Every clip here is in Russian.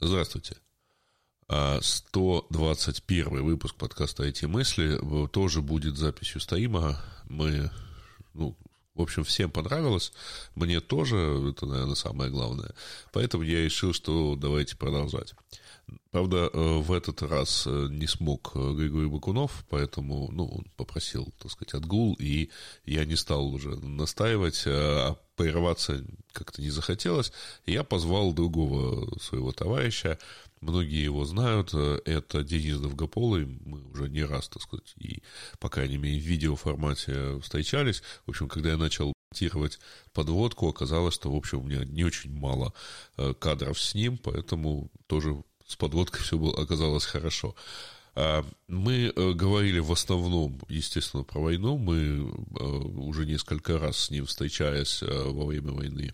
Здравствуйте. 121 а, выпуск подкаста «Эти мысли» тоже будет записью стоима. Мы, ну, в общем, всем понравилось. Мне тоже, это, наверное, самое главное. Поэтому я решил, что давайте продолжать. Правда, э, в этот раз э, не смог э, Григорий Бакунов, поэтому, ну, он попросил, так сказать, отгул, и я не стал уже настаивать, а прерываться как-то не захотелось. Я позвал другого своего товарища, многие его знают, это Денис Довгополый, мы уже не раз, так сказать, и, по крайней мере, в видеоформате встречались. В общем, когда я начал монтировать подводку, оказалось, что, в общем, у меня не очень мало кадров с ним, поэтому тоже с подводкой все было, оказалось хорошо. А, мы э, говорили в основном, естественно, про войну. Мы э, уже несколько раз с ним встречаясь э, во время войны,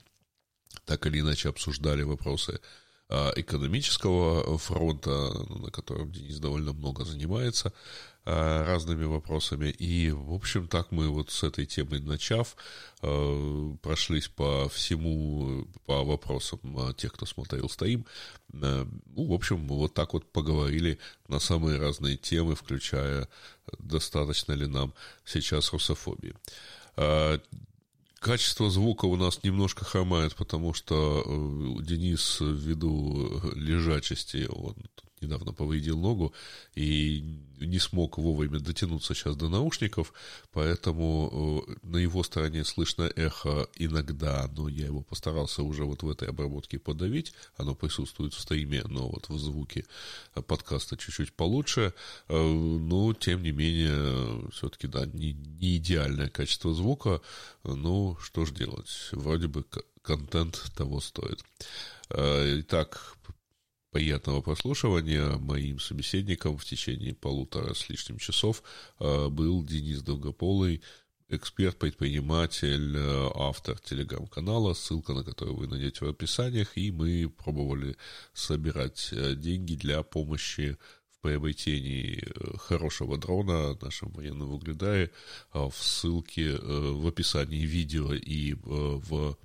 так или иначе обсуждали вопросы экономического фронта, на котором Денис довольно много занимается. Э, разными вопросами. И, в общем, так мы вот с этой темой начав, э, прошлись по всему, по вопросам э, тех, кто смотрел стоим. Ну, в общем, вот так вот поговорили на самые разные темы, включая, достаточно ли нам сейчас русофобии. Качество звука у нас немножко хромает, потому что Денис ввиду лежачести, он недавно повредил ногу и не смог вовремя дотянуться сейчас до наушников, поэтому э, на его стороне слышно эхо иногда, но я его постарался уже вот в этой обработке подавить, оно присутствует в стриме, но вот в звуке подкаста чуть-чуть получше, э, но тем не менее, все-таки, да, не, не идеальное качество звука, ну, что ж делать, вроде бы контент того стоит. Э, итак, приятного прослушивания. Моим собеседником в течение полутора с лишним часов э, был Денис Долгополый, эксперт, предприниматель, э, автор телеграм-канала, ссылка на который вы найдете в описаниях, и мы пробовали собирать э, деньги для помощи в приобретении хорошего дрона нашим военным в Угледае в ссылке в описании видео и в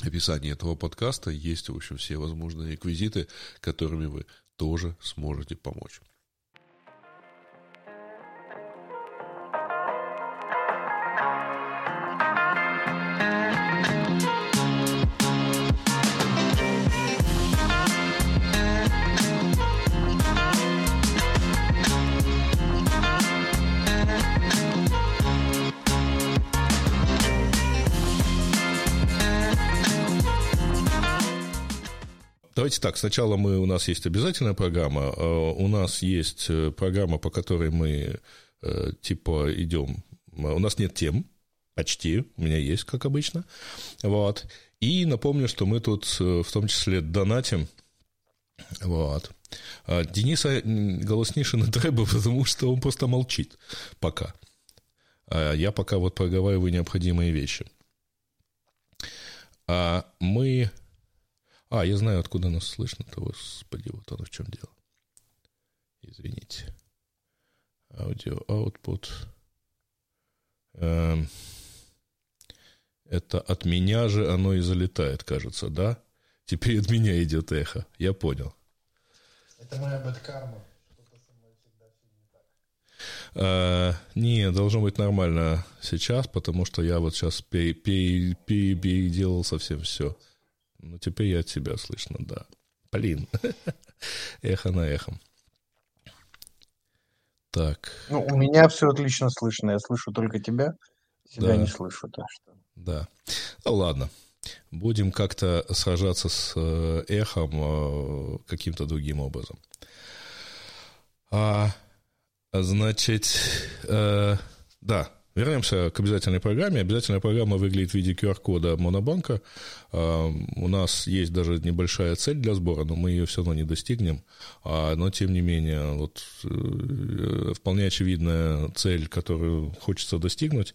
описании этого подкаста есть, в общем, все возможные реквизиты, которыми вы тоже сможете помочь. Давайте так, сначала мы, у нас есть обязательная программа, а у нас есть э, программа, по которой мы э, типа идем, у нас нет тем, почти, у меня есть, как обычно, вот, и напомню, что мы тут э, в том числе донатим, вот, а Дениса голоснейше треба, потому что он просто молчит пока. А я пока вот проговариваю необходимые вещи. А мы а, я знаю, откуда нас слышно-то, господи, вот оно в чем дело. Извините. Аудио, output. Эм, это от меня же оно и залетает, кажется, да? Теперь от меня идет эхо. Я понял. Это моя бэткарма. А, не, должно быть нормально сейчас, потому что я вот сейчас переделал совсем все. Ну, теперь я от тебя слышно, да. Блин. Эхо на эхом. Так. Ну, у меня все отлично слышно. Я слышу только тебя. Себя да. не слышу, так что. Да. Ну, ладно. Будем как-то сражаться с э, эхом э, каким-то другим образом. А, значит, э, да, Вернемся к обязательной программе. Обязательная программа выглядит в виде QR-кода Монобанка. А, у нас есть даже небольшая цель для сбора, но мы ее все равно не достигнем. А, но, тем не менее, вот, э, вполне очевидная цель, которую хочется достигнуть,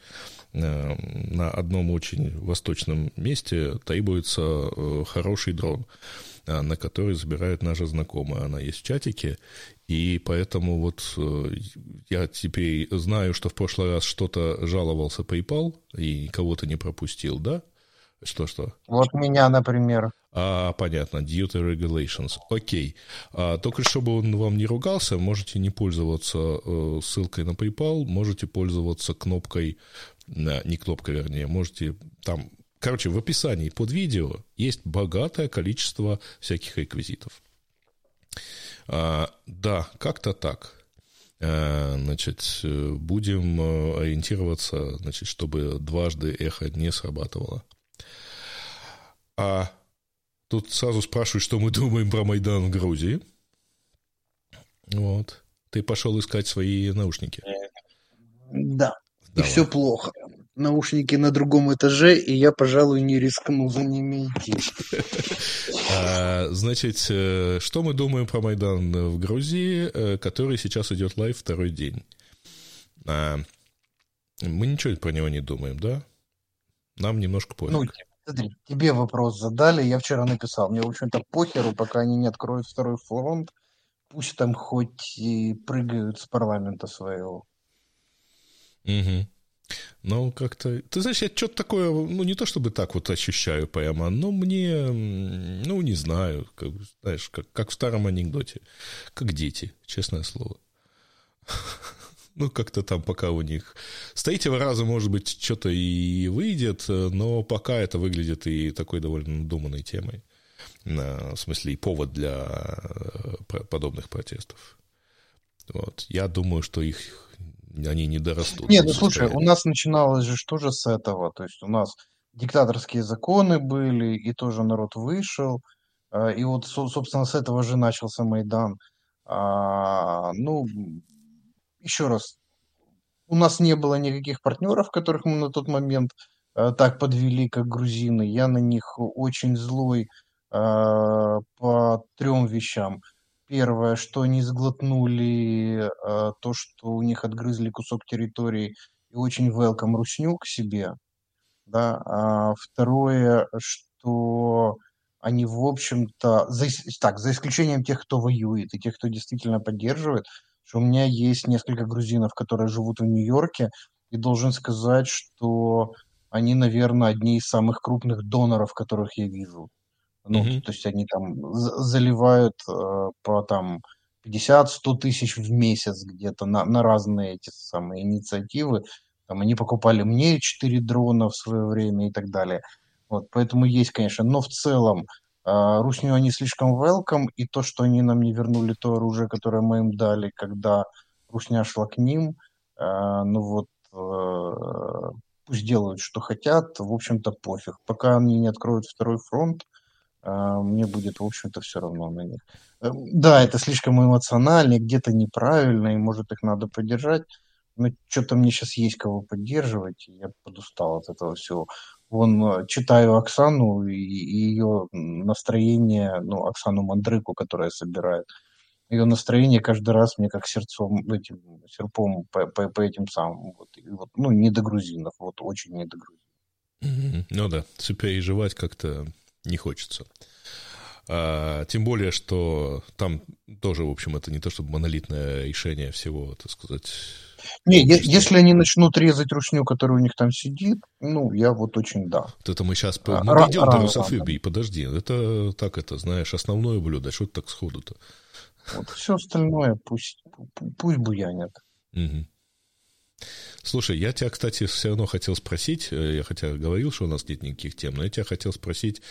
э, на одном очень восточном месте требуется э, хороший дрон на который забирают наши знакомые. Она есть в чатике, и поэтому вот э, я теперь знаю, что в прошлый раз что-то жаловался PayPal и кого-то не пропустил, да? Что-что? Вот меня, например. А, понятно, duty regulations. Окей. А, только чтобы он вам не ругался, можете не пользоваться э, ссылкой на PayPal, можете пользоваться кнопкой, э, не кнопкой, вернее, можете там... Короче, в описании под видео есть богатое количество всяких реквизитов. А, да, как-то так. А, значит, будем э, ориентироваться, значит, чтобы дважды эхо не срабатывало. А тут сразу спрашивают, что мы думаем про Майдан в Грузии. Вот. Ты пошел искать свои наушники. Да. Давай. И все плохо. Наушники на другом этаже, и я, пожалуй, не рискну за ними идти. А, значит, э, что мы думаем про Майдан в Грузии, э, который сейчас идет live второй день? А, мы ничего про него не думаем, да? Нам немножко пофиг. Ну, Смотри, тебе вопрос задали, я вчера написал. Мне, в общем-то, похеру, пока они не откроют второй фронт. Пусть там хоть и прыгают с парламента своего. Угу. Ну, как-то... Ты знаешь, я что-то такое, ну, не то чтобы так вот ощущаю прямо, но мне, ну, не знаю, как, знаешь, как, как в старом анекдоте. Как дети, честное слово. Ну, как-то там пока у них... С третьего раза, может быть, что-то и выйдет, но пока это выглядит и такой довольно надуманной темой. В смысле, и повод для э, подобных протестов. Вот. Я думаю, что их они не дорастут. Нет, ну слушай, у нас начиналось же что же с этого? То есть у нас диктаторские законы были, и тоже народ вышел, а, и вот, собственно, с этого же начался Майдан. А, ну, еще раз, у нас не было никаких партнеров, которых мы на тот момент э, так подвели, как грузины. Я на них очень злой э, по трем вещам. Первое, что они сглотнули э, то, что у них отгрызли кусок территории и очень welcome русню к себе. Да? А второе, что они, в общем-то, за, так, за исключением тех, кто воюет и тех, кто действительно поддерживает, что у меня есть несколько грузинов, которые живут в Нью-Йорке, и должен сказать, что они, наверное, одни из самых крупных доноров, которых я вижу. Ну, mm-hmm. то есть они там заливают э, по там 50-100 тысяч в месяц где-то на, на разные эти самые инициативы. Там они покупали мне 4 дрона в свое время и так далее. Вот, поэтому есть, конечно. Но в целом а, Русню они слишком welcome, и то, что они нам не вернули то оружие, которое мы им дали, когда Русня шла к ним, а, ну вот э, пусть делают, что хотят, в общем-то, пофиг. Пока они не откроют второй фронт, а, мне будет, в общем-то, все равно на них. Э, да, это слишком эмоционально, где-то неправильно, и, может, их надо поддержать, но что-то мне сейчас есть кого поддерживать, и я подустал от этого всего. Вон э, читаю Оксану и, и ее настроение, ну, Оксану Мандрыку, которая собирает. Ее настроение каждый раз мне как сердцом, этим, серпом по, по, по этим самым. Вот, и вот, ну, не до грузинов, вот очень не до грузинов. Ну да, сопереживать как-то не хочется. А, тем более, что там тоже, в общем, это не то чтобы монолитное решение всего, так сказать, не, если они начнут резать рушню, которая у них там сидит, ну, я вот очень да. Вот это мы сейчас... А, мы дойдем до русофобии, подожди. Это так это, знаешь, основное блюдо. Что ты так сходу-то? Вот все остальное пусть, пусть буянят. Угу. Слушай, я тебя, кстати, все равно хотел спросить, э, я хотя говорил, что у нас нет никаких тем, но я тебя хотел спросить,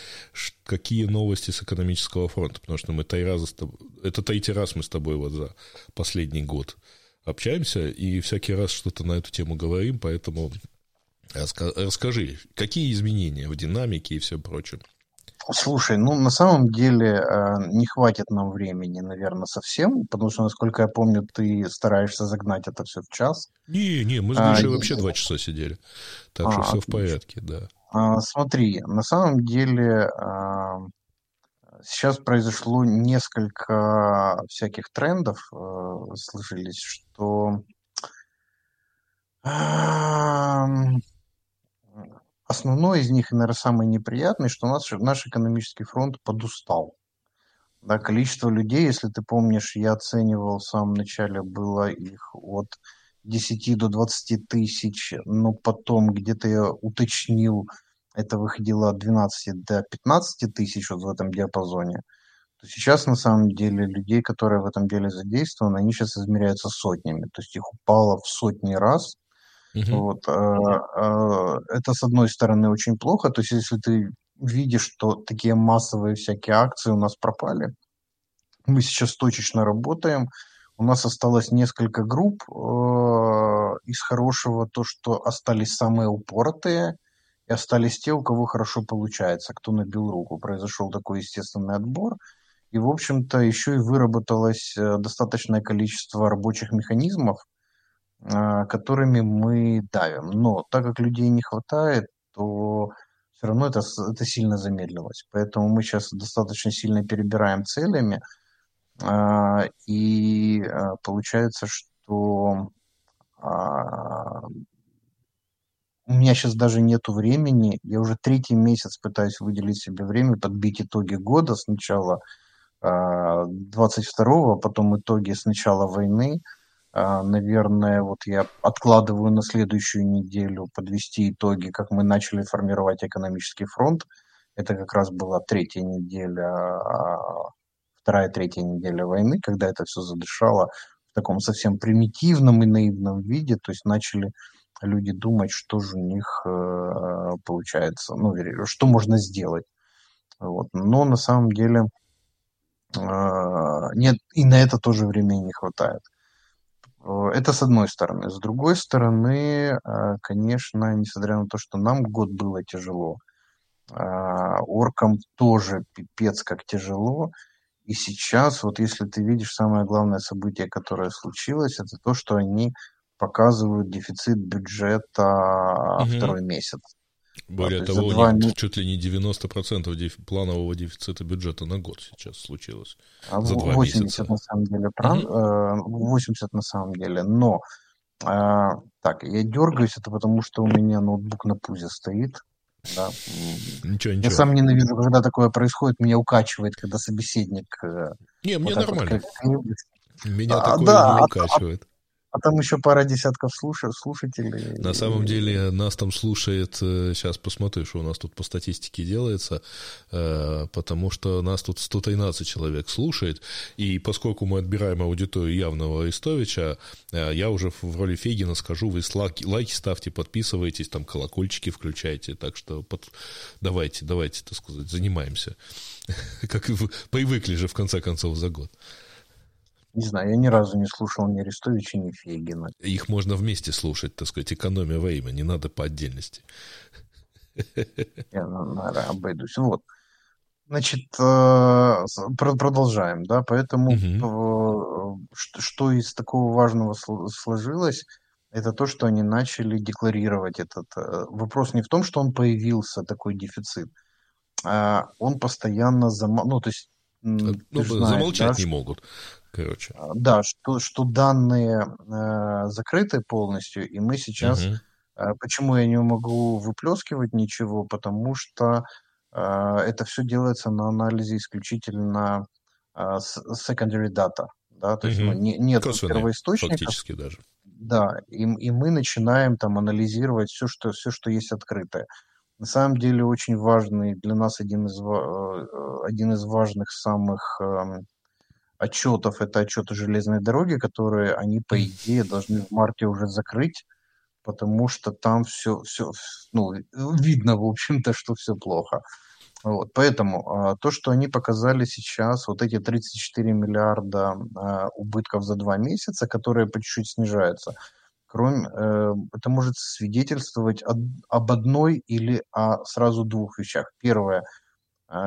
какие новости с экономического фронта, потому что мы три раза с тобой, это третий раз мы с тобой вот за последний год общаемся и всякий раз что-то на эту тему говорим, поэтому расскажи, какие изменения в динамике и все прочее? Слушай, ну на самом деле э, не хватит нам времени, наверное, совсем, потому что, насколько я помню, ты стараешься загнать это все в час. Не, не, мы с Гришей а, вообще два часа сидели, так а, что все отлично. в порядке, да. А, смотри, на самом деле а, Сейчас произошло несколько всяких трендов, э, сложились, что основной из них, и, наверное, самый неприятный, что у нас наш экономический фронт подустал. Да, количество людей, если ты помнишь, я оценивал в самом начале, было их от 10 до 20 тысяч, но потом где-то я уточнил, это выходило от 12 до 15 тысяч вот в этом диапазоне, то сейчас на самом деле людей, которые в этом деле задействованы, они сейчас измеряются сотнями, то есть их упало в сотни раз. Угу. Вот, это, с одной стороны, очень плохо, то есть если ты видишь, что такие массовые всякие акции у нас пропали, мы сейчас точечно работаем, у нас осталось несколько групп. Из хорошего то, что остались самые упоротые, и остались те, у кого хорошо получается, кто набил руку. Произошел такой естественный отбор. И, в общем-то, еще и выработалось э, достаточное количество рабочих механизмов, которыми мы давим. Но так как людей не хватает, то все равно это, это сильно замедлилось. Поэтому мы сейчас достаточно сильно перебираем целями. Э, и получается, что у меня сейчас даже нету времени. Я уже третий месяц пытаюсь выделить себе время, подбить итоги года сначала 22-го, а, потом итоги с начала войны. А, наверное, вот я откладываю на следующую неделю подвести итоги, как мы начали формировать экономический фронт. Это как раз была третья неделя, а, вторая, третья неделя войны, когда это все задышало в таком совсем примитивном и наивном виде, то есть начали люди думать, что же у них э, получается, ну, что можно сделать. Вот. Но на самом деле э, нет, и на это тоже времени не хватает. Э, это с одной стороны. С другой стороны, э, конечно, несмотря на то, что нам год было тяжело, э, оркам тоже пипец как тяжело. И сейчас, вот если ты видишь самое главное событие, которое случилось, это то, что они показывают дефицит бюджета угу. второй месяц. Более того, у них месяца... чуть ли не 90% деф... планового дефицита бюджета на год сейчас случилось. А за 80 месяца. на самом деле, прав... угу. 80 на самом деле, но э, так, я дергаюсь, это потому что у меня ноутбук на пузе стоит. Да. Ничего, ничего. Я сам ненавижу, когда такое происходит, меня укачивает, когда собеседник... Э, не, мне вот нормально. Вот, как... Меня а, такое да, не а укачивает. А, а там еще пара десятков слуш... слушателей. На самом деле нас там слушает, сейчас э, посмотрю, что у нас тут по статистике делается, э, потому что нас тут 113 человек слушает, и поскольку мы отбираем аудиторию явного Арестовича, э, я уже в роли Фегина скажу, вы лайки, лайки ставьте, подписывайтесь, там колокольчики включайте, так что под... давайте, давайте, так сказать, занимаемся. Как привыкли же в конце концов за год. Не знаю, я ни разу не слушал ни Арестовича, ни Фейгина. Их можно вместе слушать, так сказать, экономия во имя, не надо по отдельности. Я, наверное, обойдусь. Вот. Значит, э, продолжаем, да, поэтому угу. что из такого важного сложилось, это то, что они начали декларировать этот э, вопрос не в том, что он появился, такой дефицит, а он постоянно, зам... ну, то есть ну, знаешь, замолчать да, не могут короче. А, да, что, что данные э, закрыты полностью, и мы сейчас... Угу. Э, почему я не могу выплескивать ничего? Потому что э, это все делается на анализе исключительно э, secondary data. Да? То есть угу. ну, не, нет первоисточника. Фактически даже. Да, и, и мы начинаем там анализировать все, что, все, что есть открытое. На самом деле очень важный для нас один из, э, один из важных самых эм, отчетов, это отчеты железной дороги, которые они, по идее, должны в марте уже закрыть, потому что там все, все ну, видно, в общем-то, что все плохо. Вот, поэтому а, то, что они показали сейчас, вот эти 34 миллиарда а, убытков за два месяца, которые по чуть-чуть снижаются, кроме, э, это может свидетельствовать об одной или о сразу двух вещах. Первое – а,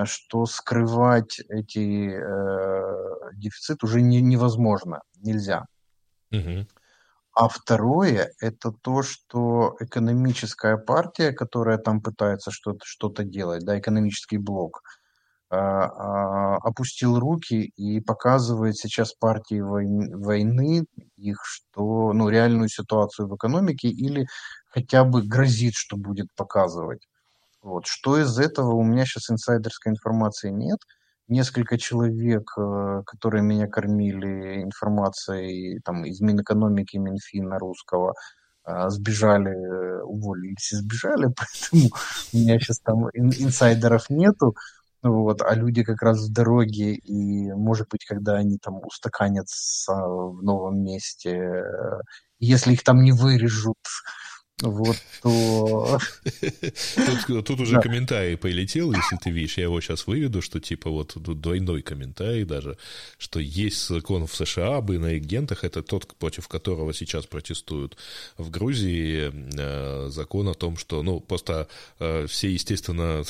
что скрывать эти э, дефицит уже не, невозможно, нельзя. Угу. А второе это то, что экономическая партия, которая там пытается что-то что-то делать, да, экономический блок, э, э, опустил руки и показывает сейчас партии войны, войны их, что ну реальную ситуацию в экономике или хотя бы грозит, что будет показывать. Вот. Что из этого? У меня сейчас инсайдерской информации нет. Несколько человек, э, которые меня кормили информацией там, из Минэкономики, Минфина русского, э, сбежали, э, уволились и сбежали, поэтому у меня сейчас там инсайдеров нету, вот, а люди как раз в дороге, и, может быть, когда они там устаканятся в новом месте, если их там не вырежут, вот, то... Тут, тут уже да. комментарий полетел, если ты видишь, я его сейчас выведу, что типа вот двойной комментарий даже, что есть закон в США об иноагентах, это тот, против которого сейчас протестуют в Грузии, э, закон о том, что, ну, просто э, все, естественно,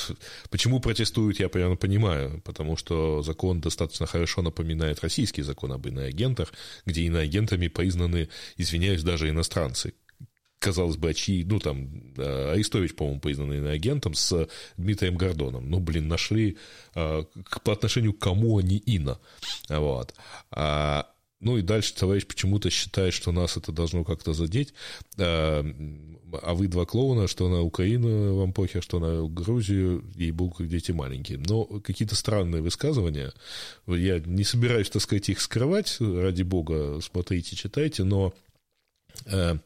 почему протестуют, я примерно понимаю, потому что закон достаточно хорошо напоминает российский закон об иноагентах, где иноагентами признаны, извиняюсь, даже иностранцы, казалось бы, очи, ну, там, Арестович, по-моему, признанный агентом с Дмитрием Гордоном. Ну, блин, нашли а, по отношению к кому они ино. Вот. А, ну и дальше товарищ почему-то считает, что нас это должно как-то задеть. А, а вы два клоуна, что на Украину вам похер, что на Грузию, ей богу, как дети маленькие. Но какие-то странные высказывания. Я не собираюсь, так сказать, их скрывать, ради бога, смотрите, читайте, но... Э, Э,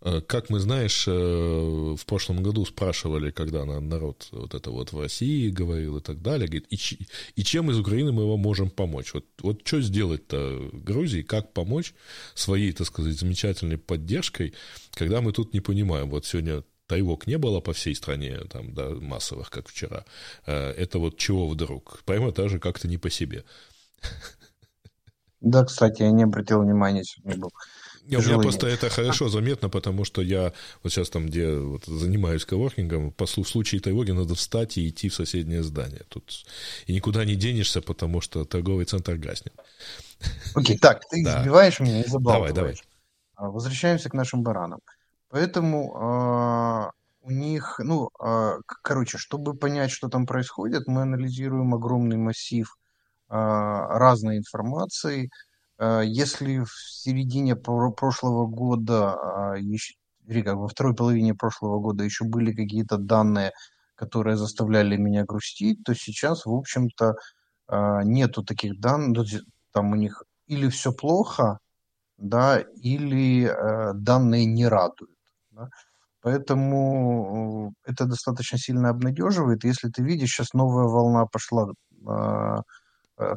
как мы, знаешь, э, в прошлом году спрашивали, когда народ вот это вот в России говорил и так далее, говорит, и, чем из Украины мы его можем помочь? Вот, вот что сделать-то Грузии, как помочь своей, так сказать, замечательной поддержкой, когда мы тут не понимаем, вот сегодня тревог не было по всей стране, там, да, массовых, как вчера. Э, это вот чего вдруг? Прямо даже как-то не по себе. Да, кстати, я не обратил внимания, сегодня был не, у меня просто это хорошо заметно, потому что я вот сейчас там, где вот, занимаюсь коворкингом, по в случае тревоги надо встать и идти в соседнее здание. Тут и никуда не денешься, потому что торговый центр гаснет. Окей, так, ты да. избиваешь меня и забавляешь. Давай, давай. А, возвращаемся к нашим баранам. Поэтому э, у них, ну, э, короче, чтобы понять, что там происходит, мы анализируем огромный массив э, разной информации, если в середине прошлого года, а, еще, как во второй половине прошлого года еще были какие-то данные, которые заставляли меня грустить, то сейчас, в общем-то, а, нету таких данных, там у них или все плохо, да, или э, данные не радуют. Да. Поэтому э, это достаточно сильно обнадеживает. Если ты видишь, сейчас новая волна пошла а, Э,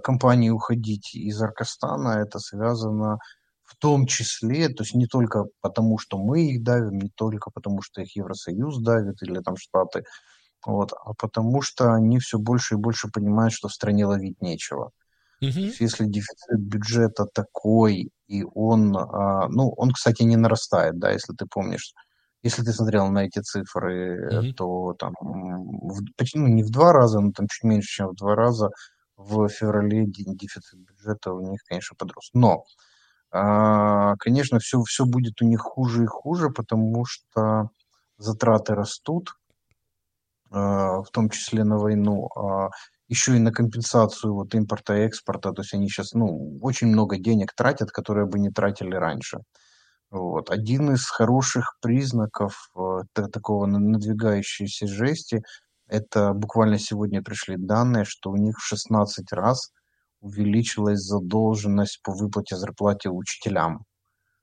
компании уходить из Аркастана, это связано в том числе, то есть не только потому, что мы их давим, не только потому, что их Евросоюз давит или там Штаты, вот, а потому что они все больше и больше понимают, что в стране ловить нечего. Угу. То есть, если дефицит бюджета такой, и он, а, ну, он, кстати, не нарастает, да, если ты помнишь, если ты смотрел на эти цифры, угу. то там, в, ну, не в два раза, но там чуть меньше, чем в два раза в феврале дефицит бюджета у них, конечно, подрос. Но, а, конечно, все, все будет у них хуже и хуже, потому что затраты растут, а, в том числе на войну, а еще и на компенсацию вот импорта и экспорта. То есть они сейчас ну, очень много денег тратят, которые бы не тратили раньше. Вот. Один из хороших признаков э, такого надвигающейся жести это буквально сегодня пришли данные, что у них в 16 раз увеличилась задолженность по выплате зарплаты учителям.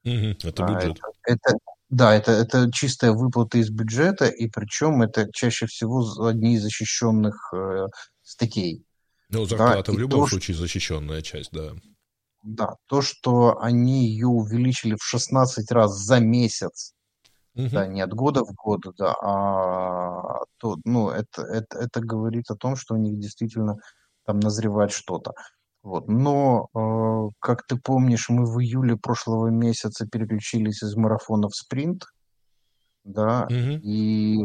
Угу, это бюджет. Это, это, да, это, это чистая выплата из бюджета, и причем это чаще всего одни из защищенных э, статей. Ну, зарплата да, в любом то, случае защищенная часть, да. Да, то, что они ее увеличили в 16 раз за месяц, Угу. Да, не от года в год, да, а то, ну, это, это, это говорит о том, что у них действительно там назревает что-то. Вот. Но, э, как ты помнишь, мы в июле прошлого месяца переключились из марафона в спринт, да, угу. и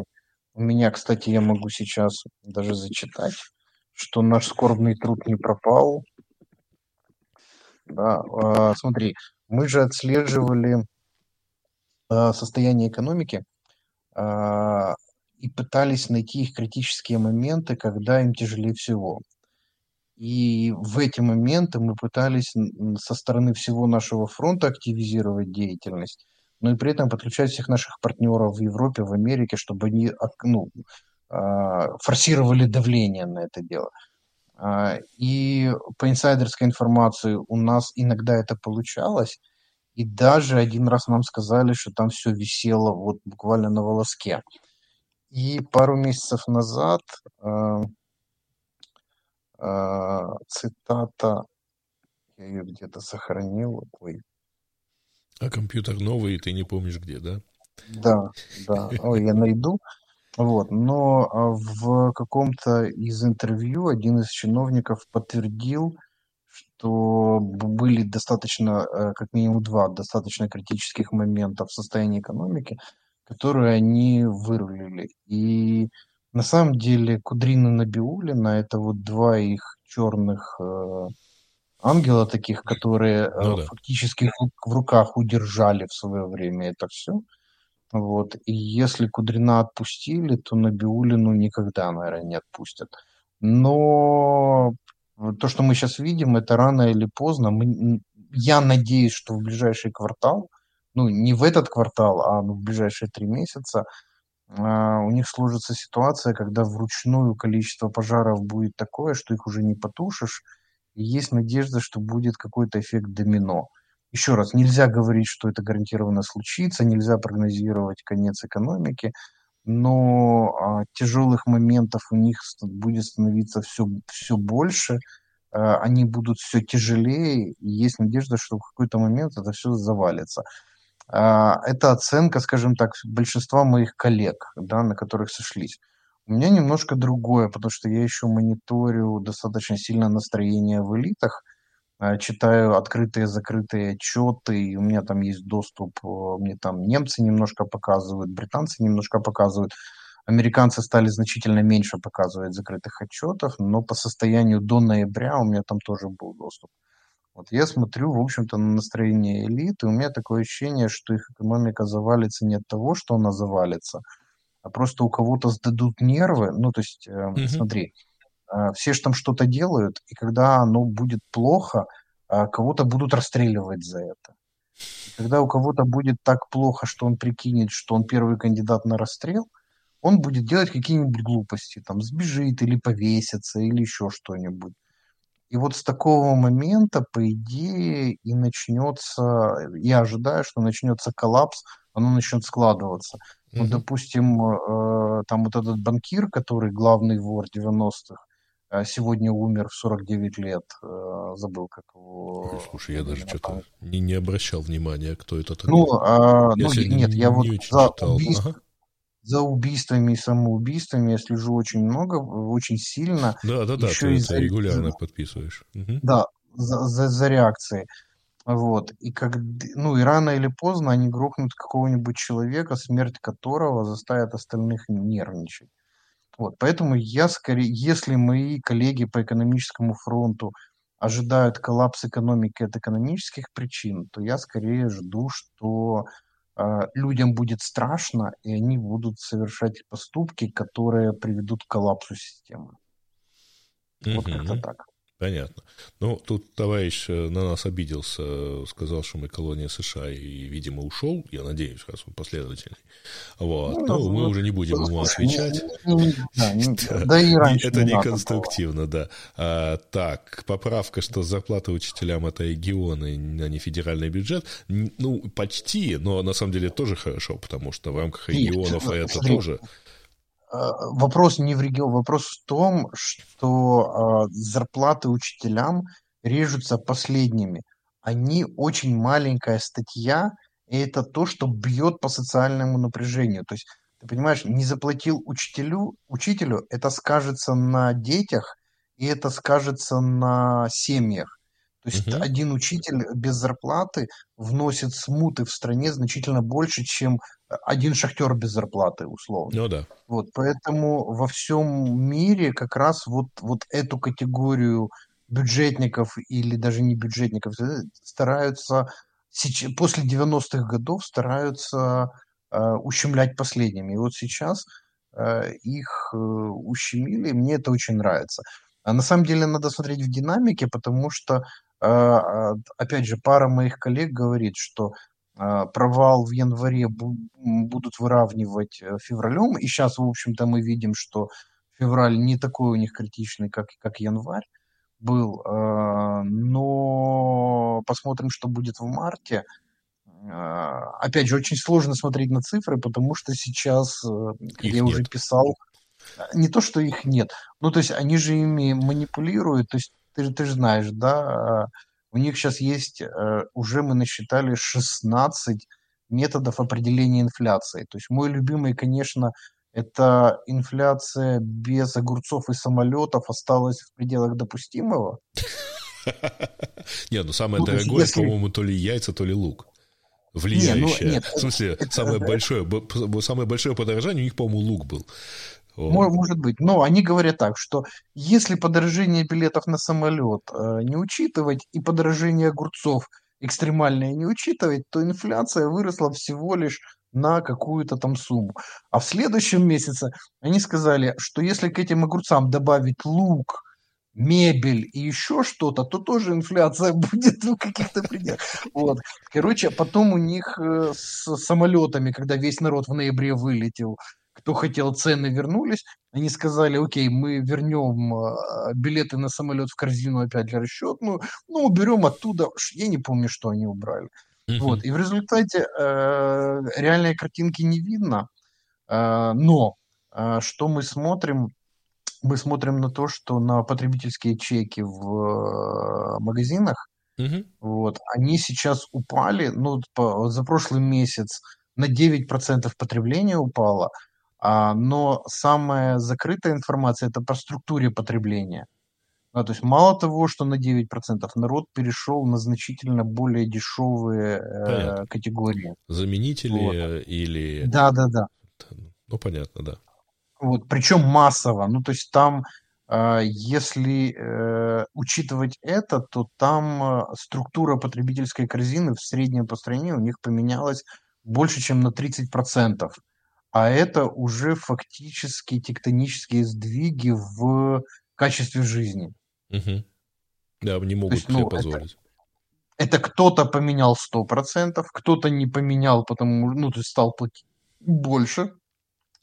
у меня, кстати, я могу сейчас даже зачитать, что наш скорбный труд не пропал. Да, э, смотри, мы же отслеживали состояние экономики а, и пытались найти их критические моменты, когда им тяжелее всего. И в эти моменты мы пытались со стороны всего нашего фронта активизировать деятельность, но и при этом подключать всех наших партнеров в Европе, в Америке, чтобы они ну, а, форсировали давление на это дело. А, и по инсайдерской информации у нас иногда это получалось, И даже один раз нам сказали, что там все висело вот буквально на волоске. И пару месяцев назад э, э, цитата, я ее где-то сохранил, ой. А компьютер новый, и ты не помнишь где, да? Да, да. Ой, я найду. Вот. Но а, в каком-то из интервью один из чиновников подтвердил, что были достаточно, э, как минимум два достаточно критических момента в состоянии экономики, которые они вырулили. И на самом деле Кудрин и Набиулина – это вот два их черных э, ангела таких, которые э, ну, да. фактически в, в руках удержали в свое время это все. Вот. И если Кудрина отпустили, то Набиулину никогда, наверное, не отпустят. Но то, что мы сейчас видим, это рано или поздно. Мы, я надеюсь, что в ближайший квартал, ну, не в этот квартал, а в ближайшие три месяца, а, у них сложится ситуация, когда вручную количество пожаров будет такое, что их уже не потушишь, и есть надежда, что будет какой-то эффект домино. Еще раз, нельзя говорить, что это гарантированно случится, нельзя прогнозировать конец экономики, но а, тяжелых моментов у них будет становиться все, все больше, а, они будут все тяжелее, и есть надежда, что в какой-то момент это все завалится. А, это оценка, скажем так, большинства моих коллег, да, на которых сошлись. У меня немножко другое, потому что я еще мониторю достаточно сильно настроение в элитах – читаю открытые, закрытые отчеты, и у меня там есть доступ, э, мне там немцы немножко показывают, британцы немножко показывают, американцы стали значительно меньше показывать закрытых отчетов, но по состоянию до ноября у меня там тоже был доступ. Вот я смотрю, в общем-то, на настроение элит, и у меня такое ощущение, что их экономика завалится не от того, что она завалится, а просто у кого-то сдадут нервы. Ну, то есть, э, mm-hmm. смотри, а, все же там что-то делают, и когда оно будет плохо, а, кого-то будут расстреливать за это. И когда у кого-то будет так плохо, что он прикинет, что он первый кандидат на расстрел, он будет делать какие-нибудь глупости, там, сбежит или повесится, или еще что-нибудь. И вот с такого момента, по идее, и начнется, я ожидаю, что начнется коллапс, оно начнет складываться. Mm-hmm. Ну, допустим, э, там вот этот банкир, который главный вор 90-х, а сегодня умер в 49 лет, э, забыл, как его... Слушай, я даже что-то не, не обращал внимания, кто это такой. Ну, а, ну нет, не, я вот за, читал. убийство, ага. за убийствами и самоубийствами я слежу очень много, очень сильно. Да, да, да, Еще ты это регулярно подписываешь. Угу. Да, за, за, за реакцией. Вот. И как, ну, и рано или поздно они грохнут какого-нибудь человека, смерть которого заставит остальных нервничать. Вот, поэтому я скорее, если мои коллеги по экономическому фронту ожидают коллапс экономики от экономических причин, то я скорее жду, что э, людям будет страшно, и они будут совершать поступки, которые приведут к коллапсу системы. Вот как-то так. Понятно. Ну, тут товарищ э, на нас обиделся, сказал, что мы колония США и, видимо, ушел. Я надеюсь, раз он последовательный. Вот. Ну, ну мы уже не будем ему отвечать. Это не конструктивно, да. А, так, поправка, что зарплата учителям это регионы, а не федеральный бюджет. Ну, почти, но на самом деле тоже хорошо, потому что в рамках регионов это тоже вопрос не в регионе, вопрос в том, что э, зарплаты учителям режутся последними. Они очень маленькая статья, и это то, что бьет по социальному напряжению. То есть, ты понимаешь, не заплатил учителю, учителю, это скажется на детях, и это скажется на семьях. То есть угу. один учитель без зарплаты вносит смуты в стране значительно больше, чем один шахтер без зарплаты, условно. Ну да. Вот, поэтому во всем мире как раз вот, вот эту категорию бюджетников или даже не бюджетников э, стараются после 90-х годов стараются э, ущемлять последними. И вот сейчас э, их э, ущемили, мне это очень нравится. А на самом деле надо смотреть в динамике, потому что, э, э опять же, пара моих коллег говорит, что а, провал в январе будут выравнивать э, февралем. И сейчас, в общем-то, мы видим, что февраль не такой у них критичный, как, как январь был. А, но посмотрим, что будет в марте. опять же, очень сложно смотреть на цифры, потому что сейчас, как их я нет. уже писал, не то, что их нет, ну, то есть они же ими манипулируют, то есть ты, ты же знаешь, да, у них сейчас есть, уже мы насчитали 16 методов определения инфляции. То есть мой любимый, конечно, это инфляция без огурцов и самолетов осталась в пределах допустимого. Не, ну самое ну, дорогое, по-моему, то ли яйца, то ли лук. Влияющее. В смысле, самое большое, самое большое подорожание у них, по-моему, лук был. Может быть. Но они говорят так, что если подорожение билетов на самолет э, не учитывать и подорожение огурцов экстремальное не учитывать, то инфляция выросла всего лишь на какую-то там сумму. А в следующем месяце они сказали, что если к этим огурцам добавить лук, мебель и еще что-то, то тоже инфляция будет в каких-то пределах. Вот. Короче, потом у них э, с самолетами, когда весь народ в ноябре вылетел, кто хотел, цены вернулись. Они сказали, окей, мы вернем а, билеты на самолет в корзину опять для расчетную, ну, уберем оттуда, я не помню, что они убрали. Mm-hmm. Вот, и в результате э, реальной картинки не видно, э, но э, что мы смотрим, мы смотрим на то, что на потребительские чеки в э, магазинах, mm-hmm. вот, они сейчас упали, ну, по, за прошлый месяц на 9% потребления упало, но самая закрытая информация это по структуре потребления. А, то есть мало того, что на 9% народ перешел на значительно более дешевые э, категории. Заменители вот. или... Да, да, да. Ну, понятно, да. Вот, причем массово. Ну, то есть там, э, если э, учитывать это, то там э, структура потребительской корзины в среднем по стране у них поменялась больше, чем на 30% а это уже фактически тектонические сдвиги в качестве жизни. Угу. Да, не могут есть, себе ну, позволить. Это, это кто-то поменял 100%, кто-то не поменял, потому ну, то есть стал платить больше.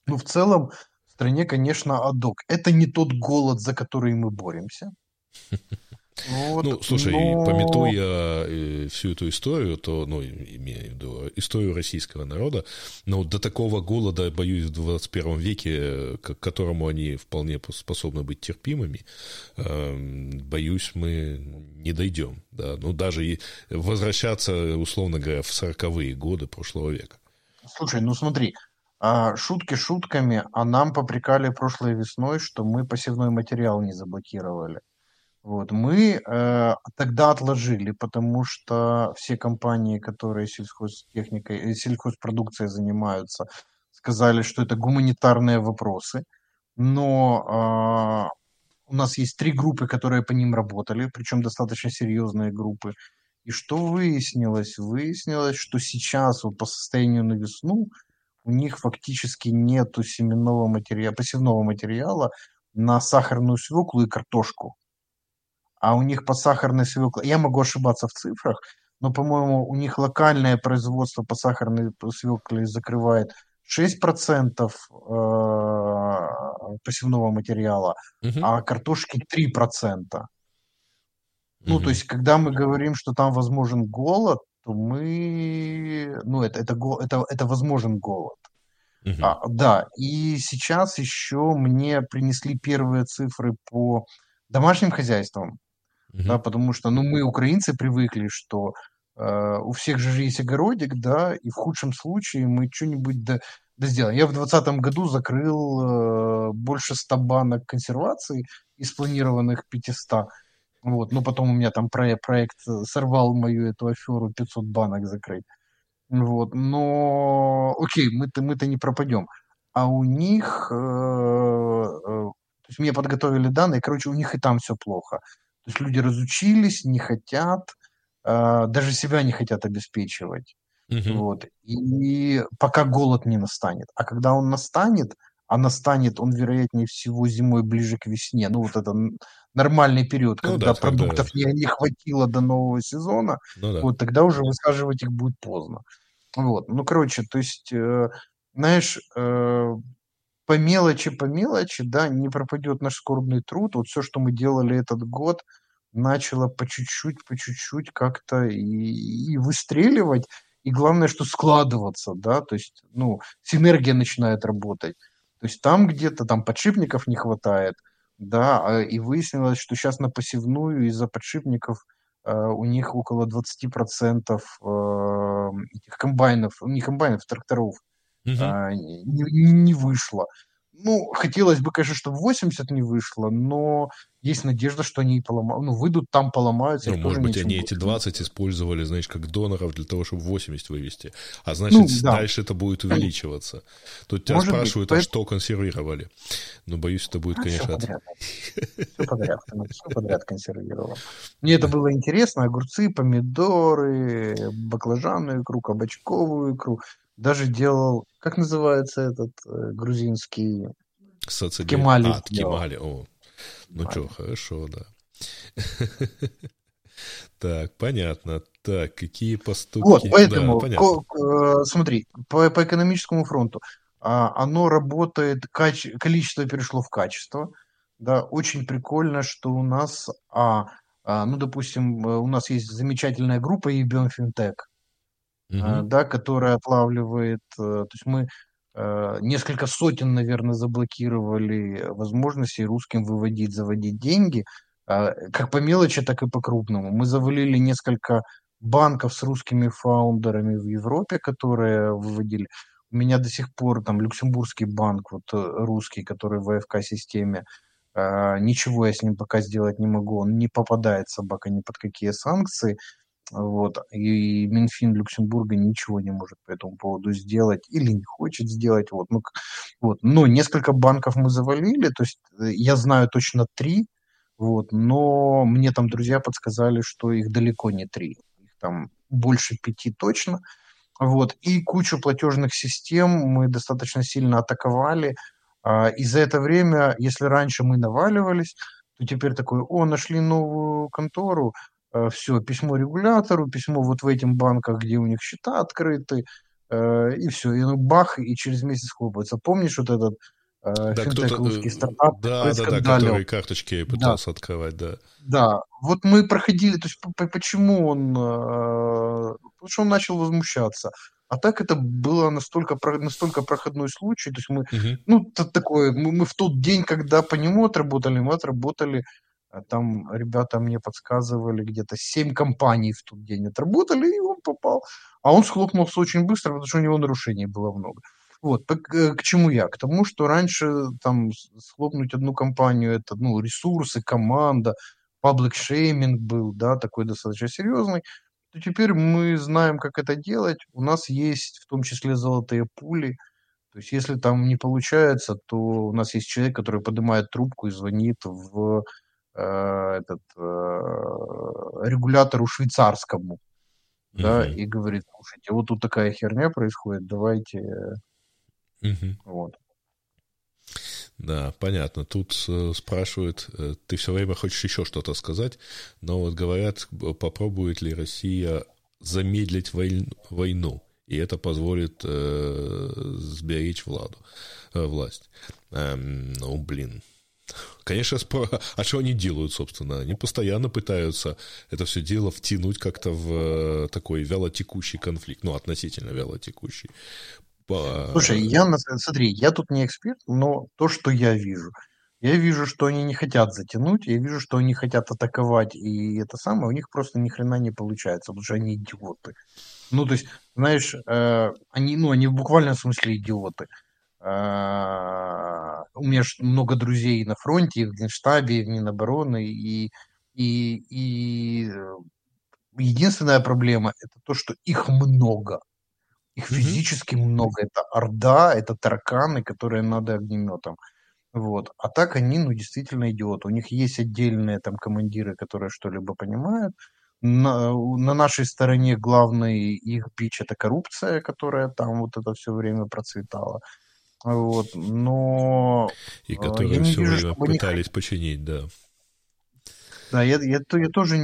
Но в целом в стране, конечно, адок. Это не тот голод, за который мы боремся. Вот, ну, слушай, но... пометуя э, всю эту историю, то, ну, имею в виду историю российского народа, но до такого голода, боюсь, в 21 веке, к которому они вполне способны быть терпимыми, эм, боюсь, мы не дойдем. Да? Ну, даже и возвращаться, условно говоря, в 40-е годы прошлого века. Слушай, ну смотри, а, шутки шутками, а нам попрекали прошлой весной, что мы посевной материал не заблокировали. Вот, мы э, тогда отложили, потому что все компании, которые сельхозтехникой, э, сельхозпродукцией занимаются, сказали, что это гуманитарные вопросы. Но э, у нас есть три группы, которые по ним работали, причем достаточно серьезные группы. И что выяснилось? Выяснилось, что сейчас вот по состоянию на весну у них фактически нету семенного материала, посевного материала на сахарную свеклу и картошку а у них по сахарной свекле, я могу ошибаться в цифрах, но, по-моему, у них локальное производство по сахарной свекле закрывает 6% э, посевного материала, угу. а картошки 3%. Ну, угу. то есть, когда мы говорим, что там возможен голод, то мы, ну, это, это, это, это возможен голод. Угу. А, да, и сейчас еще мне принесли первые цифры по домашним хозяйствам. Угу. Да, потому что, ну, мы, украинцы, привыкли, что э, у всех же есть огородик, да, и в худшем случае мы что-нибудь да, да сделаем. Я в 2020 году закрыл э, больше 100 банок консервации из планированных 500. Вот, но потом у меня там проект, проект сорвал мою эту аферу 500 банок закрыть. Вот, но окей, мы-то мы-то не пропадем. А у них, э, э, то есть мне подготовили данные, короче, у них и там все плохо. То есть люди разучились, не хотят, э, даже себя не хотят обеспечивать. Угу. Вот. И пока голод не настанет. А когда он настанет, а настанет он, вероятнее всего, зимой ближе к весне. Ну, вот это нормальный период, ну, когда да, продуктов когда... не, не хватило до нового сезона, ну, да. вот тогда уже высаживать их будет поздно. Вот. Ну, короче, то есть, э, знаешь, э, по мелочи, по мелочи, да, не пропадет наш скорбный труд. Вот все, что мы делали этот год, начало по чуть-чуть, по чуть-чуть как-то и, и выстреливать. и главное, что складываться, да, то есть, ну, синергия начинает работать. То есть там где-то там подшипников не хватает, да, а, и выяснилось, что сейчас на посевную из-за подшипников э, у них около 20% э, этих комбайнов, не комбайнов, тракторов угу. э, не, не вышло. Ну, хотелось бы, конечно, чтобы 80 не вышло, но есть надежда, что они поломают. Ну, выйдут, там поломаются. Ну, может быть, они эти 20 использовали, знаешь, как доноров для того, чтобы 80 вывести. А значит, ну, да. дальше это будет увеличиваться. Тут тебя может спрашивают, быть, а что консервировали? Ну, боюсь, это будет, а, конечно... Все подряд. Все подряд, все подряд консервировал. Мне это было интересно. Огурцы, помидоры, баклажанную икру, кабачковую икру. Даже делал, как называется этот э, грузинский... Сацеби. Кемали. А, Кемали, о. Ну что, хорошо, да. Так, понятно. Так, какие поступки? Вот, поэтому, да, э, смотри, по, по экономическому фронту а, оно работает, каче, количество перешло в качество. Да, очень прикольно, что у нас, а, а, ну, допустим, э, у нас есть замечательная группа EBM FinTech, угу. да, которая отлавливает, э, то есть мы э, несколько сотен, наверное, заблокировали возможности русским выводить, заводить деньги, а, как по мелочи, так и по крупному. Мы завалили несколько банков с русскими фаундерами в Европе, которые выводили. У меня до сих пор там Люксембургский банк, вот русский, который в АФК-системе, ничего я с ним пока сделать не могу, он не попадает собака ни под какие санкции. Вот. И Минфин Люксембурга ничего не может по этому поводу сделать или не хочет сделать. Вот. Ну, вот. Но несколько банков мы завалили, то есть э, я знаю точно три, вот, но мне там друзья подсказали, что их далеко не три, их там больше пяти точно. Вот. И кучу платежных систем мы достаточно сильно атаковали. А, и за это время, если раньше мы наваливались, то теперь такой, о, нашли новую контору, все, письмо регулятору, письмо вот в этим банках, где у них счета открыты, э, и все, и ну бах, и через месяц хлопается. Помнишь вот этот э, да, финтех русский стартап? Да, да, да, который карточки пытался да. открывать, да. Да, вот мы проходили, то есть почему он, потому что он начал возмущаться. А так это было настолько, настолько проходной случай, то есть мы, угу. ну, такое, мы, мы в тот день, когда по нему отработали, мы отработали там ребята мне подсказывали, где-то 7 компаний в тот день отработали, и он попал. А он схлопнулся очень быстро, потому что у него нарушений было много. Вот, к, э, к чему я? К тому, что раньше там схлопнуть одну компанию, это ну, ресурсы, команда, паблик шейминг был, да, такой достаточно серьезный, то теперь мы знаем, как это делать. У нас есть в том числе золотые пули. То есть, если там не получается, то у нас есть человек, который поднимает трубку и звонит в этот э, регулятору швейцарскому, mm-hmm. да, и говорит, слушайте, вот тут такая херня происходит, давайте, mm-hmm. вот. Да, понятно. Тут э, спрашивают, э, ты все время хочешь еще что-то сказать, но вот говорят, попробует ли Россия замедлить войн, войну, и это позволит э, сберечь владу, э, власть. Эм, ну, блин, Конечно, а что они делают, собственно? Они постоянно пытаются это все дело втянуть как-то в э, такой вялотекущий конфликт, ну, относительно вялотекущий. Слушай, я, смотри, я тут не эксперт, но то, что я вижу, я вижу, что они не хотят затянуть, я вижу, что они хотят атаковать, и это самое, у них просто ни хрена не получается, потому что они идиоты. Ну, то есть, знаешь, э, они, ну, они в буквальном смысле идиоты. У меня много друзей на фронте, и в Генштабе, и в Минобороны, и, и, и э, единственная проблема – это то, что их много. Их физически mm-hmm. много. Это орда, это тараканы, которые надо огнеметом. Вот. А так они, ну, действительно идиоты. У них есть отдельные там командиры, которые что-либо понимают. На, на нашей стороне главный их бич – это коррупция, которая там вот это все время процветала. Вот, но... И а, которые я все вижу, время пытались они... починить, да. Да, я, я, я тоже,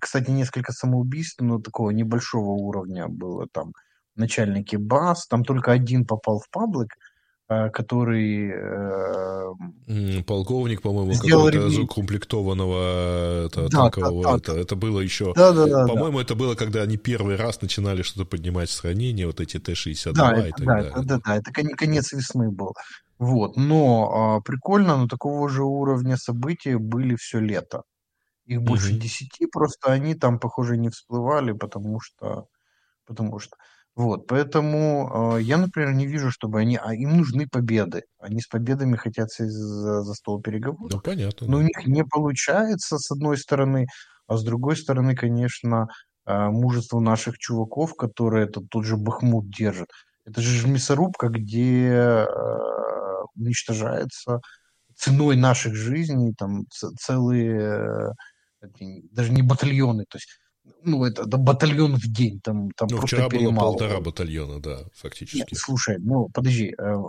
кстати, несколько самоубийств, но такого небольшого уровня было там начальники баз, там только один попал в паблик, э, который... Э, Полковник, по-моему, какого-то закомплектованного это, да, танкового. Да, это, это было еще... Да, да, да, по-моему, да. это было, когда они первый раз начинали что-то поднимать в сравнение, вот эти Т-62 да, и так да, далее. Да, да, да, это конец весны был. Вот, но а, прикольно, но такого же уровня события были все лето. Их больше угу. десяти, просто они там, похоже, не всплывали, потому что... Потому что... Вот, поэтому э, я, например, не вижу, чтобы они... А им нужны победы. Они с победами хотят сесть за, за стол переговоров. Ну, понятно. Но да. у них не получается, с одной стороны. А с другой стороны, конечно, э, мужество наших чуваков, которые этот тот же Бахмут держат. Это же мясорубка, где э, уничтожается ценой наших жизней там целые даже не батальоны, то есть ну, это, это батальон в день, там, там ну, просто вчера было полтора батальона, да, фактически. Нет, слушай, ну, подожди, э,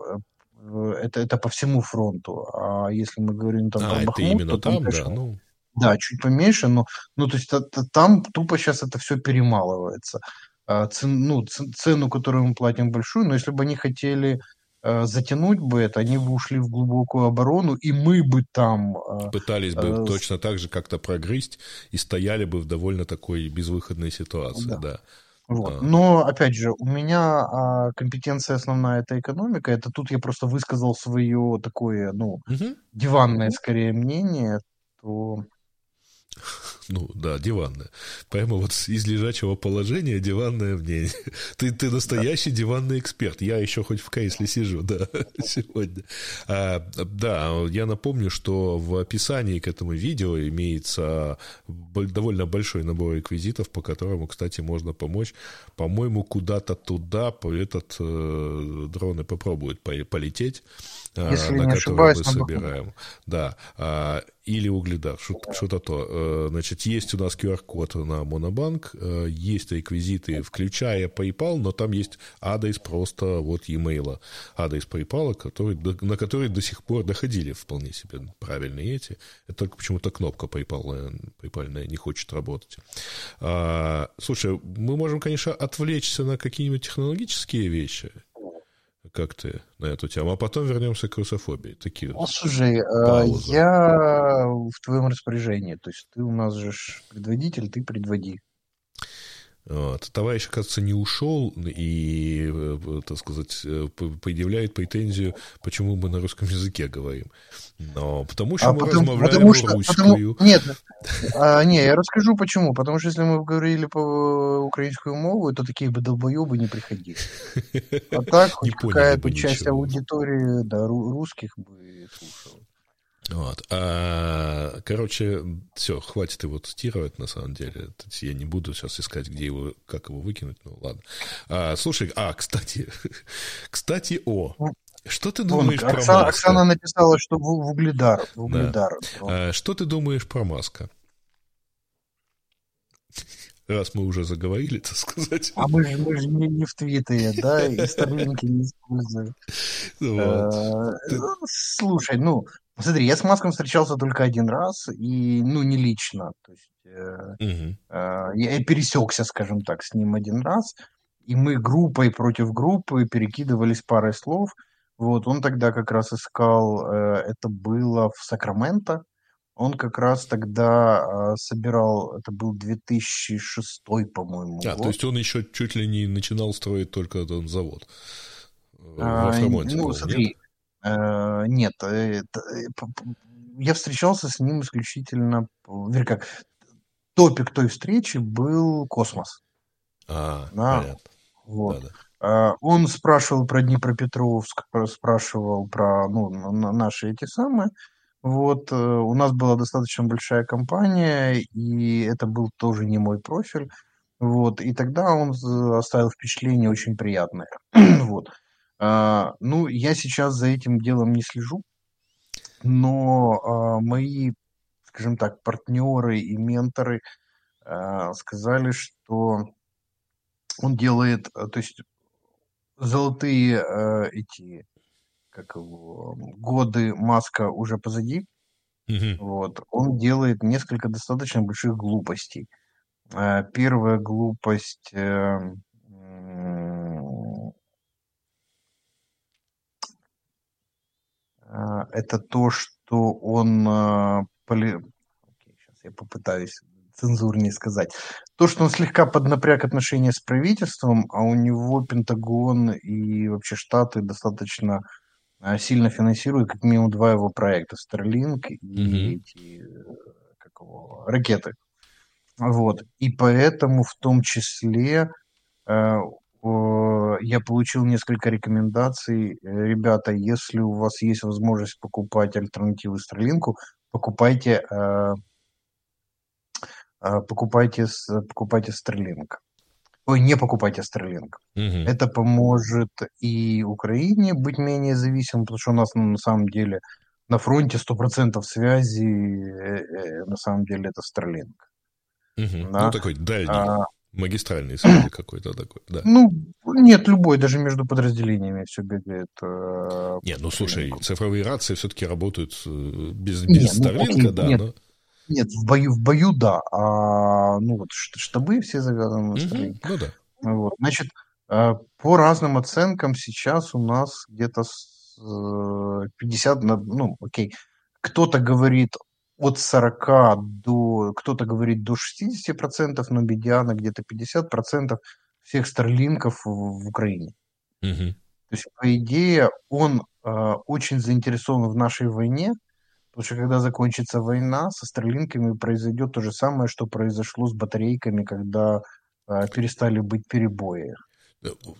э, это, это по всему фронту, а если мы говорим там а, про это Бахмут, именно то там, там конечно, да, ну... Да, чуть поменьше, но, ну, то есть это, там тупо сейчас это все перемалывается. А, цен, ну, цену, которую мы платим большую, но если бы они хотели затянуть бы это, они бы ушли в глубокую оборону, и мы бы там... Э, Пытались бы э, точно так же как-то прогрызть и стояли бы в довольно такой безвыходной ситуации, да. да. Вот. А. Но, опять же, у меня а, компетенция основная это экономика. Это тут я просто высказал свое такое, ну, угу. диванное скорее мнение, то ну, да, диванная. Прямо вот из лежачего положения диванное мнение. Ты, ты настоящий да. диванный эксперт. Я еще хоть в кресле сижу, да, сегодня. А, да, я напомню, что в описании к этому видео имеется довольно большой набор реквизитов, по которому, кстати, можно помочь. По-моему, куда-то туда этот э, дроны попробуют полететь, а, Если на ошибаюсь, мы собираем. Да. А, или угледар, что-то то. Э, значит, есть у нас QR-код на Монобанк, э, есть реквизиты, включая PayPal, но там есть адрес просто вот e-mail, адрес PayPal, который, на который до сих пор доходили вполне себе правильные эти. Это только почему-то кнопка PayPal, PayPal не хочет работать. А, слушай, мы можем, конечно, отвлечься на какие-нибудь технологические вещи, как ты на эту тему, а потом вернемся к русофобии. Такие ну, слушай, э, паузы. я в твоем распоряжении, то есть ты у нас же предводитель, ты предводи. Вот. Товарищ, кажется, не ушел и, э, так сказать, э, предъявляет претензию, почему мы на русском языке говорим. Но потому что а мы потому, размовляем потому что, русскую. Потому, нет, а, не, я расскажу почему. Потому что если мы говорили по украинскую мову, то такие бы долбоебы не приходили. А так хоть какая-то часть аудитории да, русских бы. Вот. А, короче, все, хватит его цитировать, на самом деле. Я не буду сейчас искать, где его, как его выкинуть, ну ладно. А, слушай, а, кстати, кстати, о, что ты думаешь Вон, про Оксана, Маска? Оксана написала, что в, в угледар. В угледар да. а, что ты думаешь про Маска? Раз мы уже заговорили, так сказать. А мы же, мы же не, не в Твиттере, да, и старлинки не используем. Вот. А, ну, слушай, ну, Смотри, я с Маском встречался только один раз, и, ну, не лично. То есть, э, угу. э, я пересекся, скажем так, с ним один раз, и мы группой против группы перекидывались парой слов. Вот, он тогда как раз искал, э, это было в Сакраменто, он как раз тогда э, собирал, это был 2006, по-моему, А, год. то есть он еще чуть ли не начинал строить только этот завод э, а, во Фромонте. Ну, смотри, нет? Э, нет, э, я встречался с ним исключительно, вернее, как, топик той встречи был космос. А, да, понятно. Вот. Да, да. Э, он спрашивал про Днепропетровск, спрашивал про ну, наши эти самые. Вот, у нас была достаточно большая компания, и это был тоже не мой профиль. Вот, и тогда он оставил впечатление очень приятное. вот. А, ну, я сейчас за этим делом не слежу, но а, мои, скажем так, партнеры и менторы а, сказали, что он делает, то есть золотые эти, как его, годы Маска уже позади, mm вот, он делает несколько достаточно больших глупостей. Первая глупость эм, это то, что он... Э, поли... Сейчас я попытаюсь цензурнее сказать. То, что он слегка поднапряг отношения с правительством, а у него Пентагон и вообще Штаты достаточно э, сильно финансируют как минимум два его проекта. Starlink и mm-hmm. эти как его, ракеты. Вот. И поэтому в том числе э, я получил несколько рекомендаций. Э, ребята, если у вас есть возможность покупать альтернативы Старлинку, покупайте, э, э, покупайте, покупайте Starlink. Ой, не покупайте Starlink. Угу. Это поможет и Украине быть менее зависимым, потому что у нас ну, на самом деле на фронте 100% связи, на самом деле это Starlink. Угу. Да? Ну, такой дальний. А, Магистральный связи какой-то такой, да. Ну, нет, любой, даже между подразделениями все бегает. Э, нет, ну слушай, цифровые рации все-таки работают э, без, без нет, ну, да, нет, но... Нет, в бою, в бою, да, а ну вот штабы все завязаны на Starlink. Ну да. Вот, значит, э, по разным оценкам сейчас у нас где-то 50, ну, окей, кто-то говорит от 40 до, кто-то говорит до 60%, но медиана где-то 50% всех старлинков в, в Украине. Угу. То есть, по идее, он э, очень заинтересован в нашей войне, потому что когда закончится война, со старлинками произойдет то же самое, что произошло с батарейками, когда э, перестали быть перебои.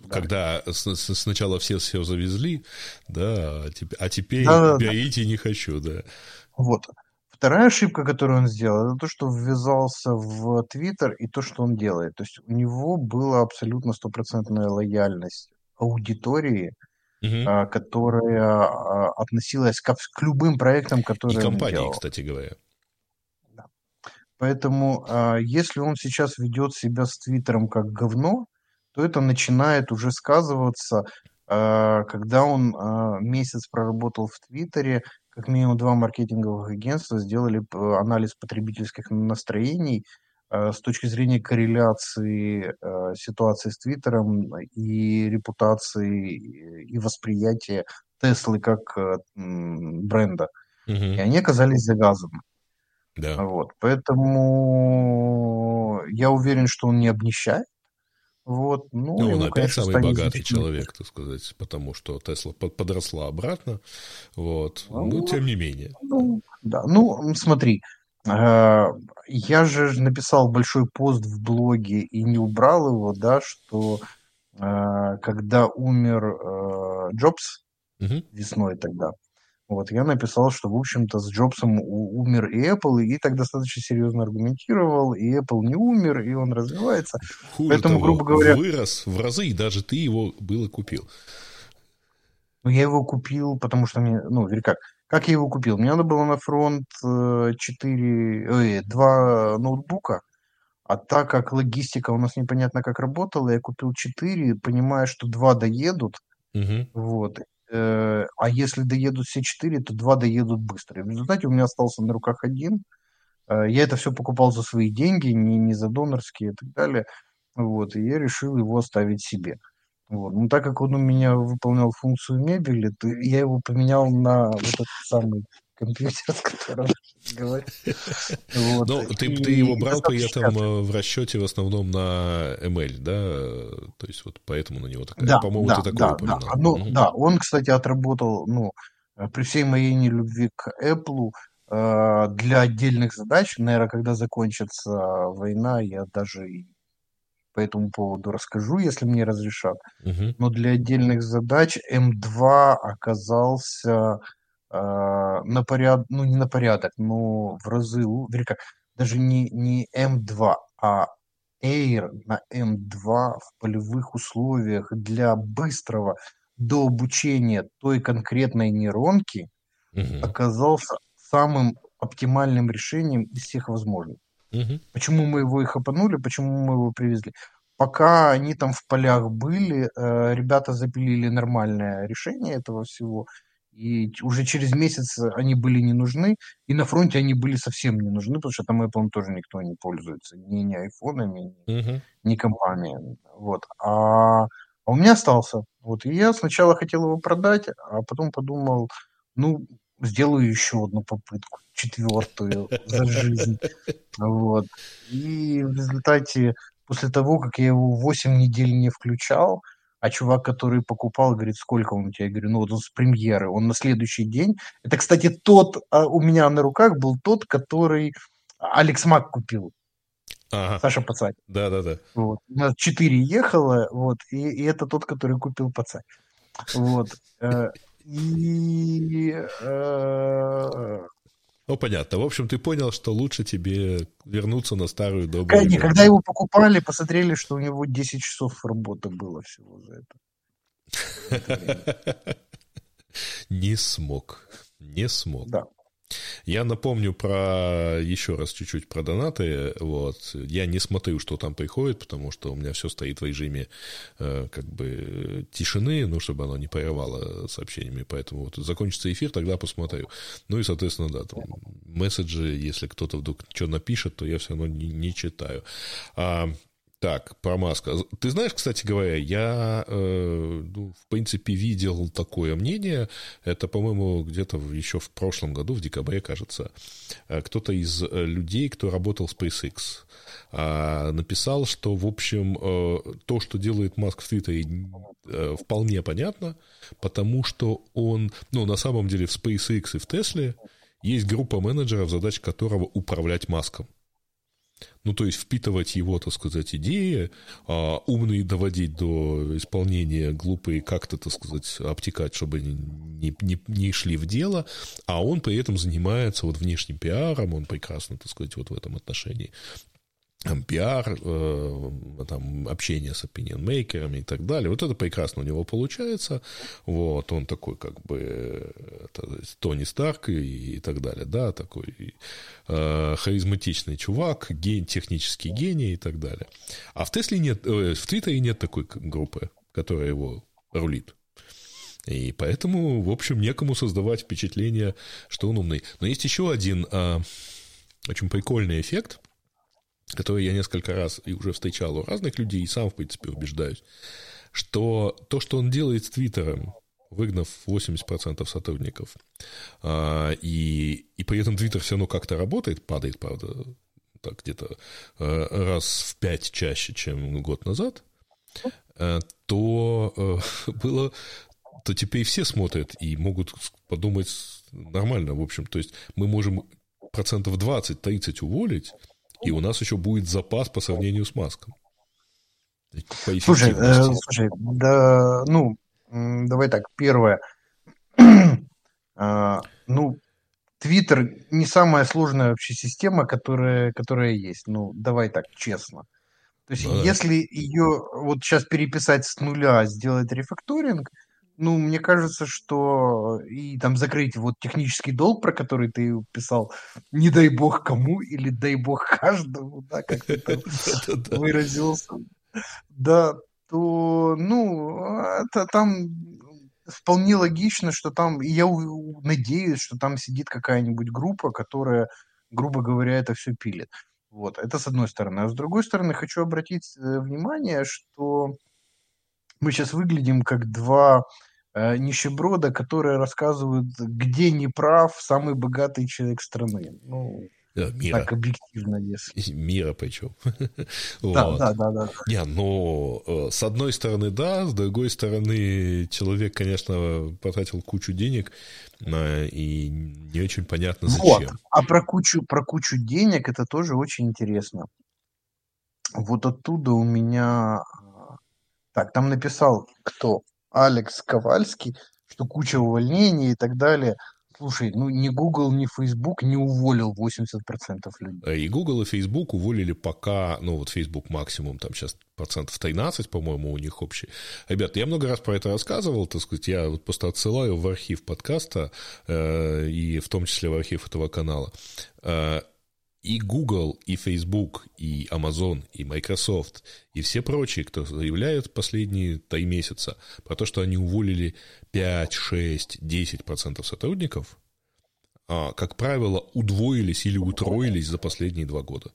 Когда да. с- сначала все все завезли, да, а теперь да, берите да. не хочу, да. Вот. Вторая ошибка, которую он сделал, это то, что ввязался в Твиттер и то, что он делает. То есть у него была абсолютно стопроцентная лояльность аудитории, угу. которая а, относилась к, к любым проектам, которые и компании, он делал. кстати говоря. Да. Поэтому а, если он сейчас ведет себя с Твиттером как говно, то это начинает уже сказываться, когда он месяц проработал в Твиттере, как минимум два маркетинговых агентства сделали анализ потребительских настроений э, с точки зрения корреляции э, ситуации с Твиттером и репутации и восприятия Теслы как э, бренда. Угу. И они оказались завязаны. Да. Вот. Поэтому я уверен, что он не обнищает. Вот, ну, ну он опять конечно, самый богатый человек, так сказать, потому что Тесла подросла обратно, вот, ну, но тем не менее. Ну, да, ну, смотри, э, я же написал большой пост в блоге и не убрал его, да, что э, когда умер э, Джобс угу. весной тогда, вот, я написал, что, в общем-то, с Джобсом умер и Apple, и так достаточно серьезно аргументировал, и Apple не умер, и он развивается. Хуже Поэтому, того, грубо говоря... Вырос в разы, и даже ты его было купил. Ну, я его купил, потому что мне, ну, или как, как я его купил? Мне надо было на фронт 4, ой, 2 ноутбука, а так как логистика у нас непонятно как работала, я купил 4, понимая, что 2 доедут, угу. вот, Э, а если доедут все четыре, то два доедут быстро. И в результате у меня остался на руках один. Э, я это все покупал за свои деньги, не, не за донорские и так далее. Вот, и я решил его оставить себе. Вот. Но так как он у меня выполнял функцию мебели, то я его поменял на вот этот самый компьютер, с которым говорю. Вот. Ну, ты, ты его брал при этом э, в расчете в основном на ML, да? То есть вот поэтому на него такая, да, по-моему, да, ты такое да, упоминал. Да, ну, угу. да, он, кстати, отработал, ну, при всей моей нелюбви к Apple, э, для отдельных задач, наверное, когда закончится война, я даже по этому поводу расскажу, если мне разрешат. Угу. Но для отдельных задач М2 оказался а, на порядок, ну не на порядок, но в разы, вернее как, даже не, не М2, а Air на М2 в полевых условиях для быстрого дообучения той конкретной нейронки угу. оказался самым оптимальным решением из всех возможных. Угу. Почему мы его и хапанули, почему мы его привезли? Пока они там в полях были, э, ребята запилили нормальное решение этого всего – и уже через месяц они были не нужны, и на фронте они были совсем не нужны, потому что там Apple тоже никто не пользуется, ни, ни айфонами, ни, uh-huh. ни компаниями. Вот. А, а у меня остался. Вот. И я сначала хотел его продать, а потом подумал, ну, сделаю еще одну попытку, четвертую за жизнь. Вот. И в результате, после того, как я его 8 недель не включал, а чувак, который покупал, говорит, сколько он у тебя? Я говорю, ну вот он с премьеры, он на следующий день. Это, кстати, тот, а у меня на руках был тот, который Алекс Мак купил. Ага. Саша Пацай. Да-да-да. Вот. У нас четыре ехало, вот, и, и это тот, который купил Пацай. Вот. Э, и... Ну, понятно. В общем, ты понял, что лучше тебе вернуться на старую добрую... Когда, когда его покупали, посмотрели, что у него 10 часов работы было всего за это. Не смог. Не смог. Да. Я напомню про еще раз чуть-чуть про донаты. Вот. Я не смотрю, что там приходит, потому что у меня все стоит в режиме э, как бы тишины, ну, чтобы оно не прерывало сообщениями. Поэтому вот закончится эфир, тогда посмотрю. Ну и, соответственно, да, там месседжи, если кто-то вдруг что напишет, то я все равно не, не читаю. А, так, про Маска. Ты знаешь, кстати говоря, я, э, ну, в принципе, видел такое мнение. Это, по-моему, где-то еще в прошлом году, в декабре, кажется, э, кто-то из э, людей, кто работал в SpaceX, э, написал, что, в общем, э, то, что делает Маск в Твиттере, э, вполне понятно, потому что он, ну, на самом деле, в SpaceX и в Тесле есть группа менеджеров, задача которого управлять Маском. Ну, то есть впитывать его, так сказать, идеи, а умные доводить до исполнения, глупые как-то, так сказать, обтекать, чтобы не, не, не шли в дело, а он при этом занимается вот внешним пиаром, он прекрасно, так сказать, вот в этом отношении пиар, э, там, общение с opinion-мейкерами и так далее. Вот это прекрасно у него получается. Вот, он такой, как бы, это, Тони Старк и, и так далее, да, такой э, харизматичный чувак, ген, технический гений и так далее. А в Тесле нет, э, в Твиттере нет такой группы, которая его рулит. И поэтому, в общем, некому создавать впечатление, что он умный. Но есть еще один э, очень прикольный эффект – который я несколько раз и уже встречал у разных людей, и сам, в принципе, убеждаюсь, что то, что он делает с Твиттером, выгнав 80% сотрудников, а, и, и при этом Твиттер все равно как-то работает, падает, правда, так где-то а, раз в пять чаще, чем год назад, а, то было то теперь все смотрят и могут подумать нормально, в общем. То есть мы можем процентов 20-30 уволить, и у нас еще будет запас по сравнению с Маском. Слушай, э, слушай, да, ну, давай так, первое. а, ну, Твиттер не самая сложная вообще система, которая, которая есть. Ну, давай так, честно. То есть, ну, если ее вот сейчас переписать с нуля, сделать рефакторинг, ну, мне кажется, что и там закрыть вот технический долг, про который ты писал, не дай бог кому или дай бог каждому, да, как ты там выразился, да, то, ну, это там вполне логично, что там, я надеюсь, что там сидит какая-нибудь группа, которая, грубо говоря, это все пилит. Вот, это с одной стороны. А с другой стороны, хочу обратить э, внимание, что мы сейчас выглядим как два э, нищеброда, которые рассказывают, где не прав самый богатый человек страны. Ну, мира. Так объективно, если. Мира причем. Да, да, да, да. Не, но э, с одной стороны, да, с другой стороны, человек, конечно, потратил кучу денег, и не очень понятно зачем. Вот. А про кучу, про кучу денег это тоже очень интересно. Вот оттуда у меня так, там написал кто? Алекс Ковальский, что куча увольнений и так далее. Слушай, ну ни Google, ни Facebook не уволил 80% людей. Э, и Google, и Facebook уволили пока, ну вот Facebook максимум, там сейчас процентов 13, по-моему, у них общий. Ребята, я много раз про это рассказывал, так сказать, я вот просто отсылаю в архив подкаста, э, и в том числе в архив этого канала. Э, и Google, и Facebook, и Amazon, и Microsoft, и все прочие, кто заявляют последние три месяца про то, что они уволили 5, 6, 10% сотрудников, а, как правило, удвоились или утроились за последние два года.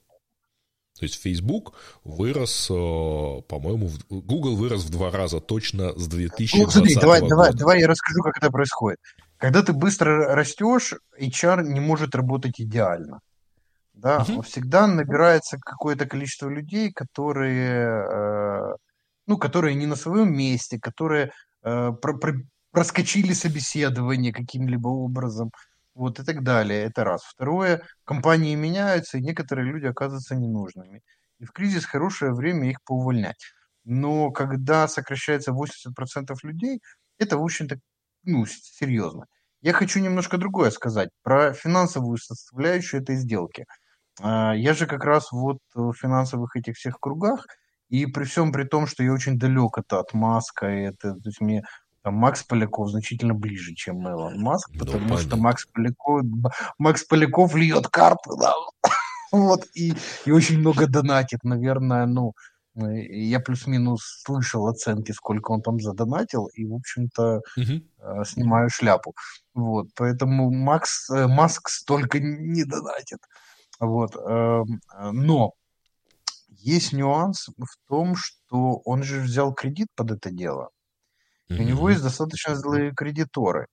То есть Facebook вырос, а, по-моему, Google вырос в два раза точно с 2020 ну, смотри, давай, года. Давай, давай я расскажу, как это происходит. когда ты быстро растешь, HR не может работать идеально. Да, Мгм. всегда набирается какое-то количество людей, которые, э, ну, которые не на своем месте, которые э, про- про- проскочили собеседование каким-либо образом, вот и так далее. Это раз. Второе, компании меняются, и некоторые люди оказываются ненужными. И в кризис хорошее время их поувольнять. Но когда сокращается 80% людей, это, в общем-то, ну, серьезно. Я хочу немножко другое сказать про финансовую составляющую этой сделки. А, Я же как раз вот в финансовых этих всех кругах, и при всем при том, что я очень далек это от Маска, и это, то есть мне там, Макс Поляков значительно ближе, чем Илон Маск, Ну, потому что понятно. Макс Поляков, Макс Поляков льет карты, да, вот, и, и очень много донатит, наверное, ну, я плюс-минус слышал оценки, сколько он там задонатил, и, в общем-то, э, снимаю шляпу. Вот, поэтому Макс, э, Маск столько не донатит. Вот, эм, э, но есть нюанс в том, что он же взял кредит под это дело. И у него есть достаточно злые кредиторы.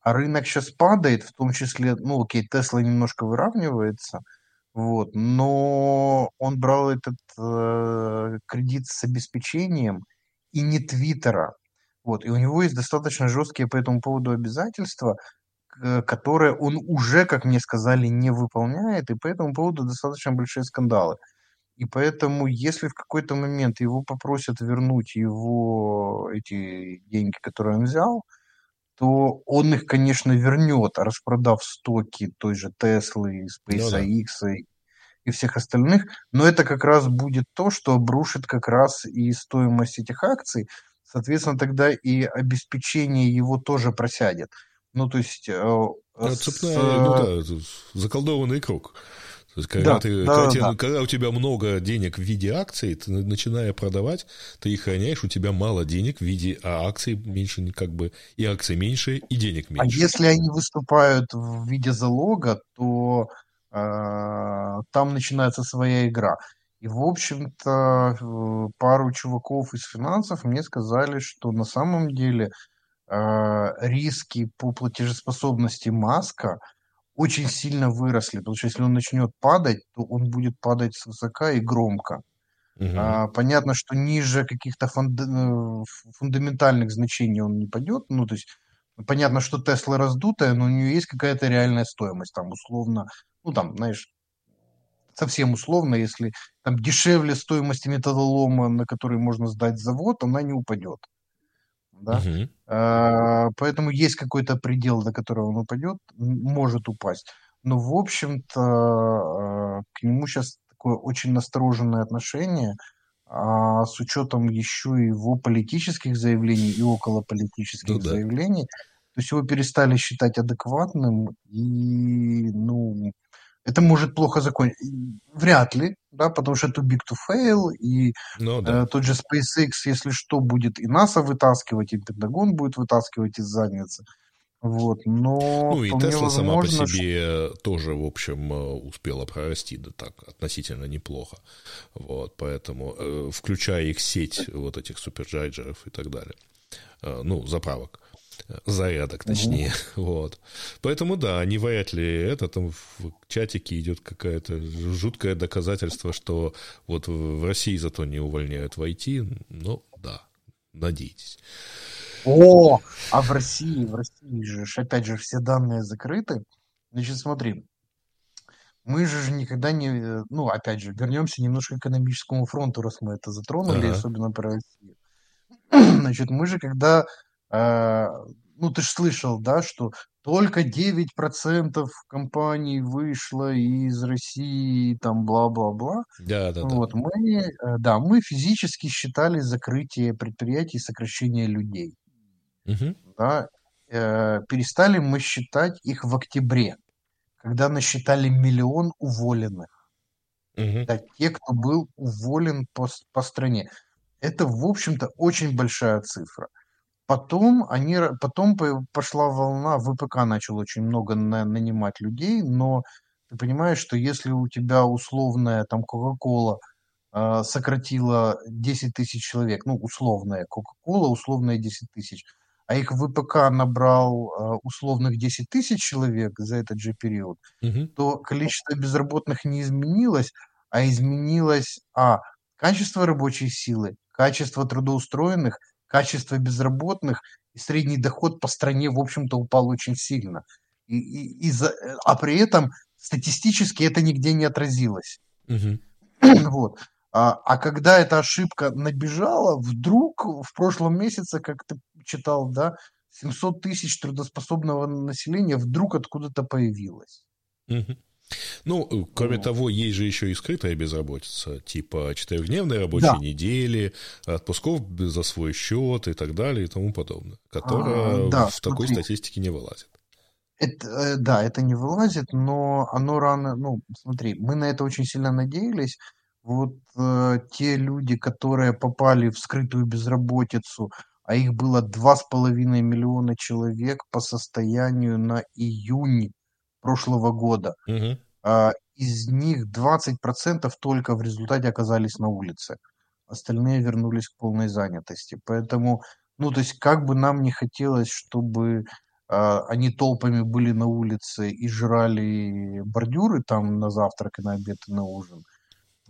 А рынок сейчас падает, в том числе, ну, окей, Тесла немножко выравнивается, вот, но он брал этот э, кредит с обеспечением и не Твиттера. Вот, и у него есть достаточно жесткие по этому поводу обязательства, к- которые он уже, как мне сказали, не выполняет, и по этому поводу достаточно большие скандалы. И поэтому, если в какой-то момент его попросят вернуть его эти деньги, которые он взял, то он их, конечно, вернет, распродав стоки той же Теслы, Ну да. SpaceX и, и всех остальных. Но это как раз будет то, что обрушит как раз и стоимость этих акций. Соответственно, тогда и обеспечение его тоже просядет. Ну, то есть... э, Ну, с- цепная, ну да, заколдованный круг. То есть, когда, Да, ты, да, когда, да, тебе- да. когда у тебя много денег в виде акций, ты на- начиная продавать, ты их храняешь, у тебя мало денег в виде, а акций меньше, как бы, и акций меньше, и денег А меньше. если они выступают в виде залога, то э, там начинается своя игра. И, в общем-то, э, пару чуваков из финансов мне сказали, что на самом деле э, риски по платежеспособности Маска очень сильно выросли, потому что если он начнет падать, то он будет падать свысока и громко. Мгм. А, понятно, что ниже каких-то фунда- э, фундаментальных значений он не пойдет. Ну, то есть понятно, что Тесла раздутая, но у нее есть какая-то реальная стоимость. Там условно, ну там, знаешь, совсем условно, если там дешевле стоимости металлолома, на который можно сдать завод, она не упадет. Да? Мгм. А, Поэтому есть какой-то предел, до которого он упадет, может упасть. Но, в общем-то, а, к нему сейчас такое очень настороженное отношение, а, с учетом еще его политических заявлений и околополитических Ну да. заявлений. То есть его перестали считать адекватным, и, ну, это может плохо закончиться. Вряд ли, да, потому что это big to fail, и Ну да. Э, Тот же SpaceX, если что, будет и НАСА вытаскивать, и Пентагон будет вытаскивать из задницы. Вот, но Ну и Тесла сама по себе тоже, в общем, э, успела прорасти, да так, относительно неплохо. Вот, поэтому, э, включая их сеть вот этих суперчарджеров и так далее. Э, Ну, заправок. Зарядок, точнее. Вот. Поэтому, да, не вряд ли это там в чатике идет какое-то жуткое доказательство, что вот в России зато не увольняют в IT. Ну, да, надейтесь. О, а в России, в России же, опять же, все данные закрыты. Значит, смотри, мы же никогда не, э, ну, опять же, вернемся немножко к экономическому фронту, раз мы это затронули, Ага. особенно про Россию. Значит, мы же когда, ну, ты же слышал, да, что только 9% компаний вышло из России, там, бла-бла-бла. Да, да, да. Вот, мы, э, да, мы физически считали закрытие предприятий, сокращение людей. Мгм. Да. Э, перестали мы считать их в октябре, когда насчитали миллион уволенных. Мгм. Да, те, кто был уволен по, по стране. Это, в общем-то, очень большая цифра. Потом, они, потом по- пошла волна, ВПК начал очень много на- нанимать людей, но ты понимаешь, что если у тебя условная там Кока-Кола а, сократила 10 тысяч человек, ну, условная Кока-Кола, условная 10 тысяч, а их ВПК набрал э, условных 10 тысяч человек за этот же период, угу. то количество безработных не изменилось, а изменилось, а, качество рабочей силы, качество трудоустроенных, качество безработных, и средний доход по стране, в общем-то, упал очень сильно. И, и, и за, а при этом статистически это нигде не отразилось. Угу. Вот. А, а когда эта ошибка набежала, вдруг в прошлом месяце, как ты читал, да, 700 тысяч трудоспособного населения вдруг откуда-то появилось. Угу. Ну, кроме вот. того, есть же еще и скрытая безработица, типа четырехдневной рабочей да. недели, отпусков за свой счет и так далее и тому подобное, которая а, да, в смотри. такой статистике не вылазит. Это, э, да, это не вылазит, но оно рано, ну, смотри, мы на это очень сильно надеялись. Вот э, те люди, которые попали в скрытую безработицу, а их было 2,5 миллиона человек по состоянию на июнь прошлого года. Угу. А, из них 20% только в результате оказались на улице. Остальные вернулись к полной занятости. Поэтому, ну, то есть, как бы нам не хотелось, чтобы а, они толпами были на улице и жрали бордюры там на завтрак и на обед и на ужин,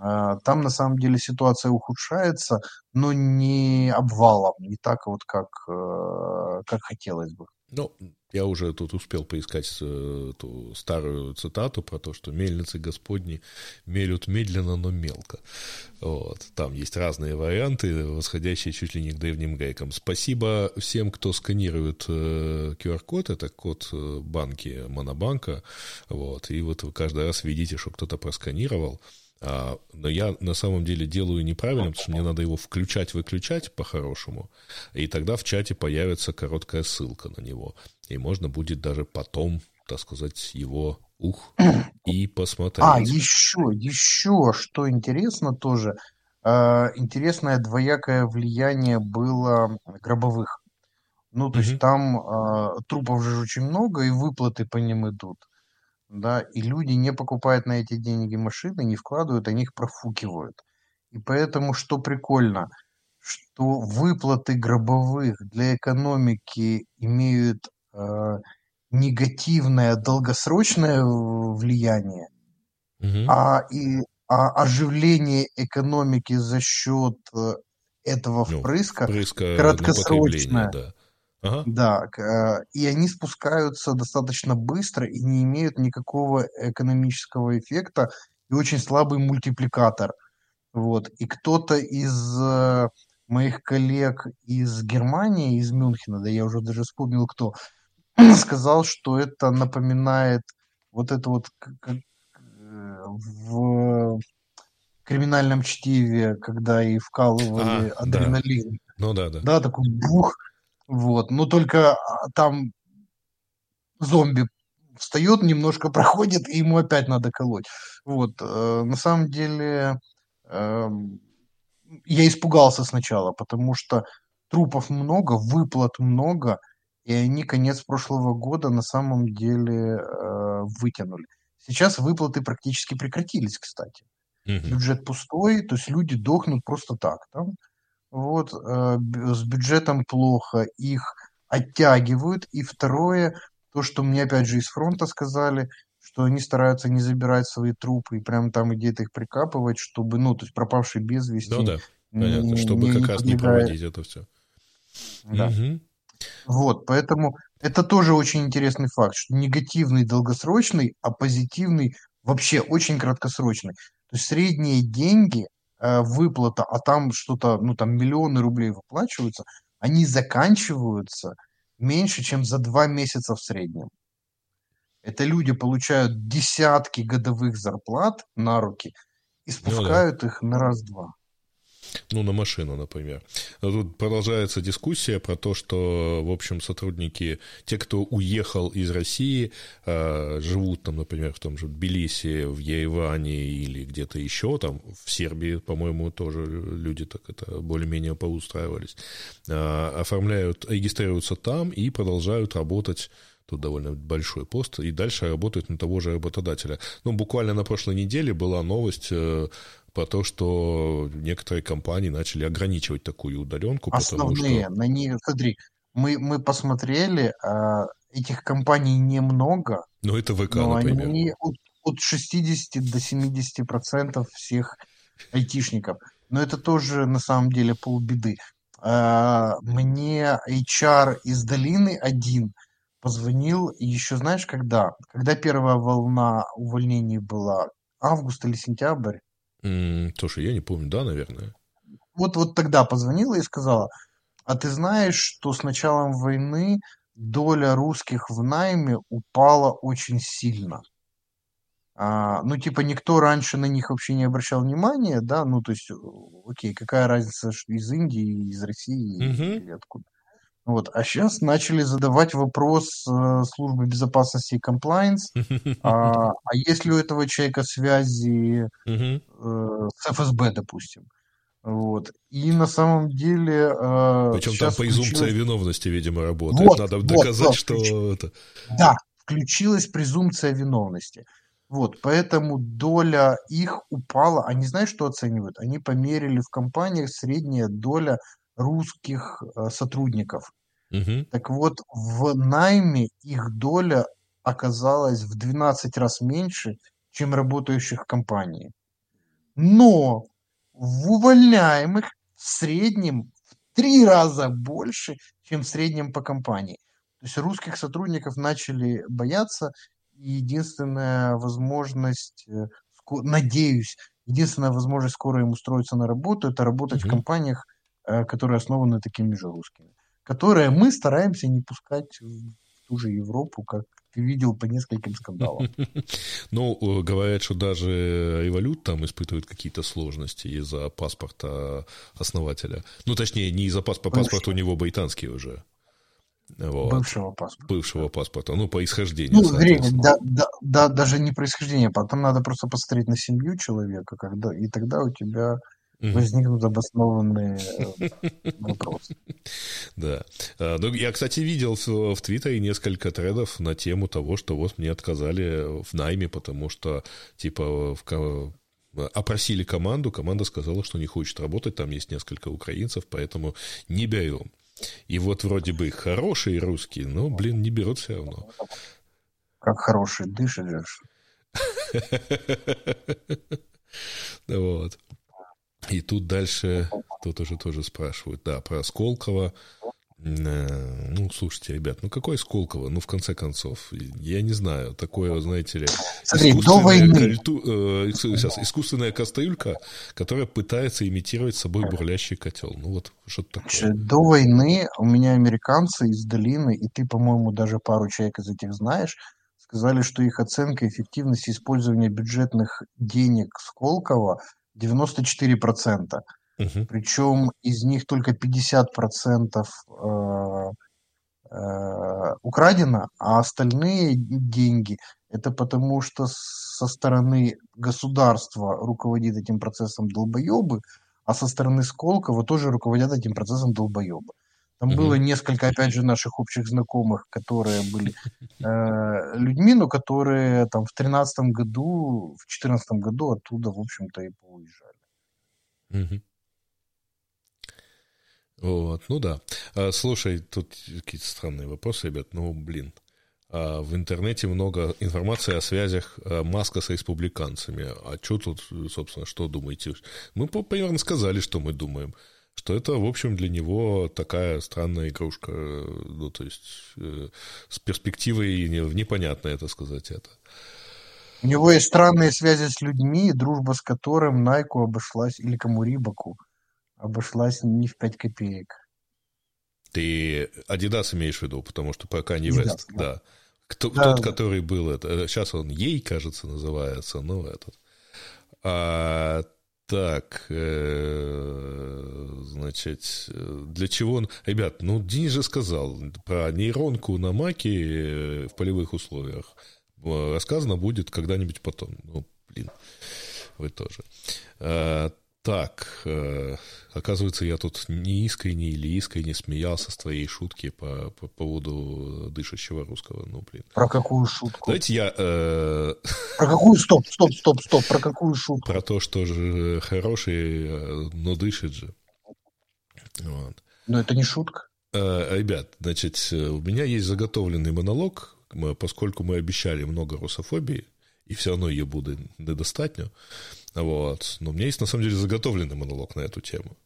а, там на самом деле ситуация ухудшается, но не обвалом, не так вот, как, э, как хотелось бы. Ну, я уже тут успел поискать э, ту старую цитату про то, что мельницы Господни мелют медленно, но мелко. Вот. Там есть разные варианты, восходящие чуть ли не к древним грекам. Спасибо всем, кто сканирует э, QR-код, это код э, банки Монобанка. Вот. И вот вы каждый раз видите, что кто-то просканировал. А, но я на самом деле делаю неправильно, потому что мне надо его включать-выключать по-хорошему, и тогда в чате появится короткая ссылка на него, и можно будет даже потом, так сказать, его ух и посмотреть. А, еще, еще, что интересно тоже, э, интересное двоякое влияние было гробовых. Ну, то mm есть там э, трупов же очень много, и выплаты по ним идут да, и люди не покупают на эти деньги машины, не вкладывают, они их профукивают. И поэтому, что прикольно, что выплаты гробовых для экономики имеют э, негативное долгосрочное влияние, угу. а, и, а оживление экономики за счет э, этого ну, впрыска, ну, впрыска краткосрочное. Да. Ага. Да, э, и они спускаются достаточно быстро и не имеют никакого экономического эффекта, и очень слабый мультипликатор. Вот. И кто-то из э, моих коллег из Германии, из Мюнхена, да я уже даже вспомнил кто, сказал, что это напоминает вот это вот как, э, в криминальном чтиве, когда и вкалывали а, адреналин. Да. Ну да, да. Да, такой бух, вот. Но только а, там зомби встает, немножко проходит, и ему опять надо колоть. Вот. Э, на самом деле э, я испугался сначала, потому что трупов много, выплат много, и они конец прошлого года на самом деле э, вытянули. Сейчас выплаты практически прекратились, кстати. Угу. Бюджет пустой, то есть люди дохнут просто так. Там вот, э, с бюджетом плохо, их оттягивают. И второе, то, что мне опять же из фронта сказали, что они стараются не забирать свои трупы и прямо там где-то их прикапывать, чтобы, ну, то есть пропавший без вести. Ну да, понятно, не, чтобы не, как не раз не проводить это все. Да. Угу. Вот, поэтому это тоже очень интересный факт, что негативный долгосрочный, а позитивный вообще очень краткосрочный. То есть средние деньги выплата, а там что-то, ну там миллионы рублей выплачиваются, они заканчиваются меньше, чем за два месяца в среднем. Это люди получают десятки годовых зарплат на руки и спускают ну, да. их на раз-два. Ну, на машину, например. Тут продолжается дискуссия про то, что, в общем, сотрудники, те, кто уехал из России, а, живут там, например, в том же Тбилиси, в Ереване или где-то еще, там, в Сербии, по-моему, тоже люди так это более-менее поустраивались, а, оформляют, регистрируются там и продолжают работать тут довольно большой пост, и дальше работают на того же работодателя. Ну, буквально на прошлой неделе была новость э, про то, что некоторые компании начали ограничивать такую удаленку. Основные, что... на нее, смотри, Мы, мы посмотрели, а, этих компаний немного, Ну, это ВК, но например. они от, от 60 до 70 процентов всех айтишников. Но это тоже на самом деле полбеды. А, Мне HR из долины один позвонил еще, знаешь, когда? Когда первая волна увольнений была? Август или сентябрь? М, Слушай, я не помню, да, наверное. Вот, вот тогда позвонила и сказала, а ты знаешь, что с началом войны доля русских в найме упала очень сильно? А, ну, типа, никто раньше на них вообще не обращал внимания, да, ну, то есть, э, окей, какая разница, из Индии, из России Мгм. или откуда. Вот, а сейчас начали задавать вопрос э, службы безопасности и комплайнс, а, а есть ли у этого человека связи э, с ФСБ, допустим. Вот. И на самом деле э, Причем там презумпция включилась... виновности, видимо, работает. Вот, Надо вот, доказать, вот, что включ- это... Да, включилась презумпция виновности. Вот, поэтому доля их упала. Они знаешь, что оценивают? Они померили в компаниях средняя доля русских э, сотрудников. Мгм. Так вот, в найме их доля оказалась в 12 раз меньше, чем работающих в компании. Но в увольняемых в среднем в три раза больше, чем в среднем по компании. То есть русских сотрудников начали бояться, и единственная возможность, э, надеюсь, единственная возможность скоро им устроиться на работу, это работать в Мгм. компаниях, которые основаны такими же русскими, которые мы стараемся не пускать в ту же Европу, как ты видел по нескольким скандалам. Ну, э, говорят, что даже Револют там испытывает какие-то сложности из-за паспорта основателя. Ну, точнее, не из-за паспорта, паспорт у него британский уже. Вот. Бывшего паспорта. Бывшего паспорта, ну, по исхождению, Ну, соответственно. да, да, да, даже не происхождение, потом надо просто посмотреть на семью человека, когда, и тогда у тебя Мгм. возникнут обоснованные вопросы. Да. А, Ну, я, кстати, видел в, Твиттере несколько тредов на тему того, что вот мне отказали в найме, потому что, типа, в опросили команду, команда сказала, что не хочет работать, там есть несколько украинцев, поэтому не берем. И вот вроде бы хорошие русские, но, блин, не берут все равно. Как хороший дышит же. Вот. И тут дальше, тут уже тоже спрашивают, да, про Сколково. Э, Ну, слушайте, ребят, ну какой Сколково? Ну, в конце концов, я не знаю, такое, знаете ли, Смотри, до искусственная войны, кальту- э, сейчас, искусственная кастрюлька, которая пытается имитировать собой бурлящий котел. Ну, вот что-то такое. Значит, до войны у меня американцы из долины, и ты, по-моему, даже пару человек из этих знаешь, сказали, что их оценка эффективности использования бюджетных денег Сколково 94%. Мгм. Причем из них только 50% э, э, украдено, а остальные деньги это потому, что со стороны государства руководит этим процессом долбоебы, а со стороны Сколково тоже руководят этим процессом долбоебы. Там было несколько, опять же, наших общих знакомых, которые были э, людьми, но которые там в тринадцатом году, в четырнадцатом году оттуда, в общем-то, и поуезжали. Вот, ну да. А, слушай, тут какие-то странные вопросы, ребят. Ну, блин. А, в интернете много информации о связях а, Маска с республиканцами. А что тут, собственно, что думаете? Мы примерно сказали, что мы думаем. Что это, в общем, для него такая странная игрушка. Ну, то есть, э, с перспективой не- непонятно это сказать это. У него есть странные связи с людьми, дружба с которым Найку обошлась, или кому Рибаку, обошлась не в 5 копеек. Ты Адидас имеешь в виду, потому что про Kanye Adidas, West, да. да. Кто, Да, тот, который был, это, сейчас он ей, кажется, называется, ну, этот. А, так, э, значит, для чего он... Ребят, ну, Денис же сказал про нейронку на маке э, в полевых условиях. Э, Рассказано будет когда-нибудь потом. Ну, блин, вы тоже. Так, э, оказывается, я тут не искренне или искренне смеялся с твоей шутки по, по поводу дышащего русского. Ну, блин. Про какую шутку? Давайте я э, Про какую? Стоп, стоп, стоп, стоп. Про какую шутку? про то, что же хороший, э, но дышит же. Вот. Ну, это не шутка. Э, ребят, значит, у меня есть заготовленный монолог, поскольку мы обещали много русофобии, и все равно ее буду недостатньо, вот, но у меня есть, на самом деле, заготовленный монолог на эту тему.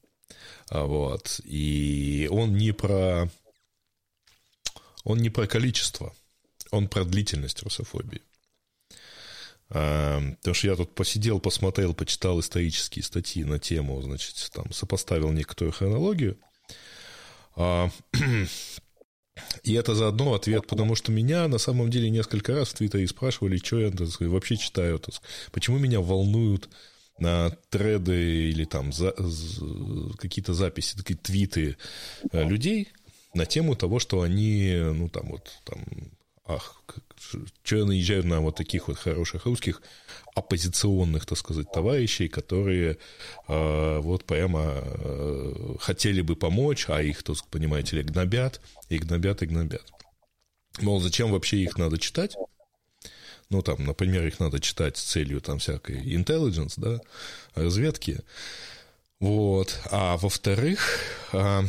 А, вот, и он не про... Он не про количество, он про длительность русофобии. А, потому что я тут посидел, посмотрел, почитал исторические статьи на тему, значит, там сопоставил некоторую хронологию. И это заодно ответ, потому что меня на самом деле несколько раз в Твиттере спрашивали, что я так сказать, вообще читаю, так сказать, почему меня волнуют на треды или там за, какие-то записи, такие твиты э, людей на тему того, что они, ну там вот, там, ах, что я наезжаю на вот таких вот хороших русских оппозиционных, так сказать, товарищей, которые э, вот прямо э, хотели бы помочь, а их, так понимаете ли, гнобят, и гнобят, и гнобят. Мол, зачем вообще их надо читать? Ну, там, например, их надо читать с целью там всякой intelligence, да, разведки. Вот. А во-вторых, а,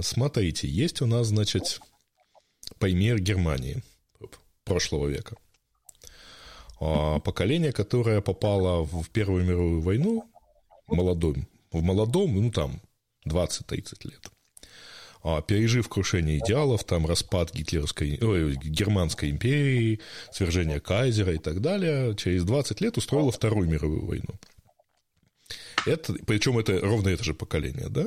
смотрите, есть у нас, значит, пример Германии прошлого века. А, поколение, которое попало в Первую мировую войну молодым, в молодом, ну, там, 20-30 лет – а, пережив крушение идеалов, там распад гитлеровской, ой, германской империи, свержение кайзера и так далее, через 20 лет устроила Вторую мировую войну. Это, причем это ровно это же поколение, да?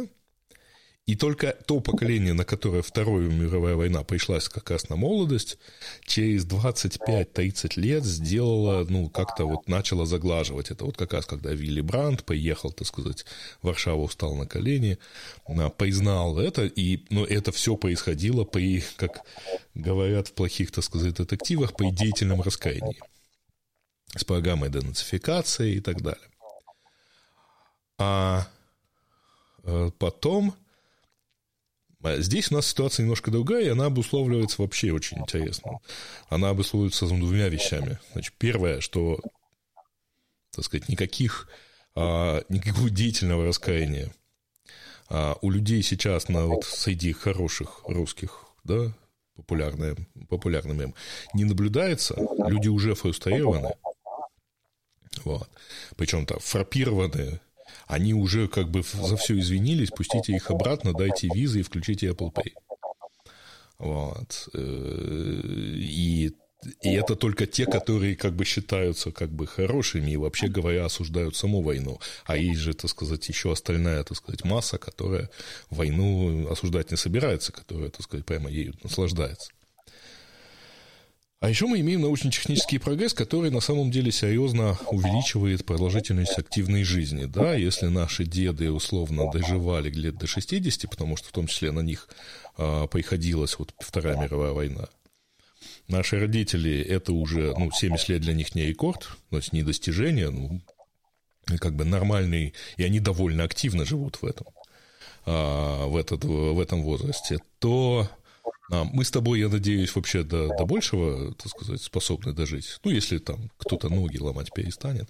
И только то поколение, на которое Вторая мировая война пришлась как раз на молодость, через 25-30 лет сделала, ну, как-то вот начала заглаживать это. Вот как раз, когда Вилли Брандт поехал, так сказать, в Варшаву, встал на колени, а, признал это, и, ну, это все происходило при, как говорят в плохих, так сказать, детективах, при деятельном раскаянии. С программой денацификации и так далее. А э, потом здесь у нас ситуация немножко другая, и она обусловливается вообще очень интересно. Она обусловливается двумя вещами. Значит, первое, что, так сказать, никаких, а, никакого деятельного раскаяния а, у людей сейчас на, вот, среди хороших русских, да, популярным, популярным мем, не наблюдается. Люди уже фрустрированы. Вот. Причем там фрапированные они уже как бы за все извинились, пустите их обратно, дайте визы и включите Apple Pay. Вот. Э, и, и это только те, которые как бы считаются как бы хорошими и вообще говоря осуждают саму войну. А есть же, так сказать, еще остальная, так сказать, масса, которая войну осуждать не собирается, которая, так сказать, прямо ею наслаждается. А еще мы имеем научно-технический прогресс, который на самом деле серьезно увеличивает продолжительность активной жизни. Да, если наши деды условно доживали лет до 60, потому что в том числе на них а, приходилась вот Вторая мировая война, наши родители, это уже, ну, 70 лет для них не рекорд, то есть не достижение, ну, как бы нормальный, и они довольно активно живут в этом, а, в, этот, в этом возрасте, то мы с тобой, я надеюсь, вообще до, до большего, так сказать, способны дожить. Ну, если там кто-то ноги ломать перестанет.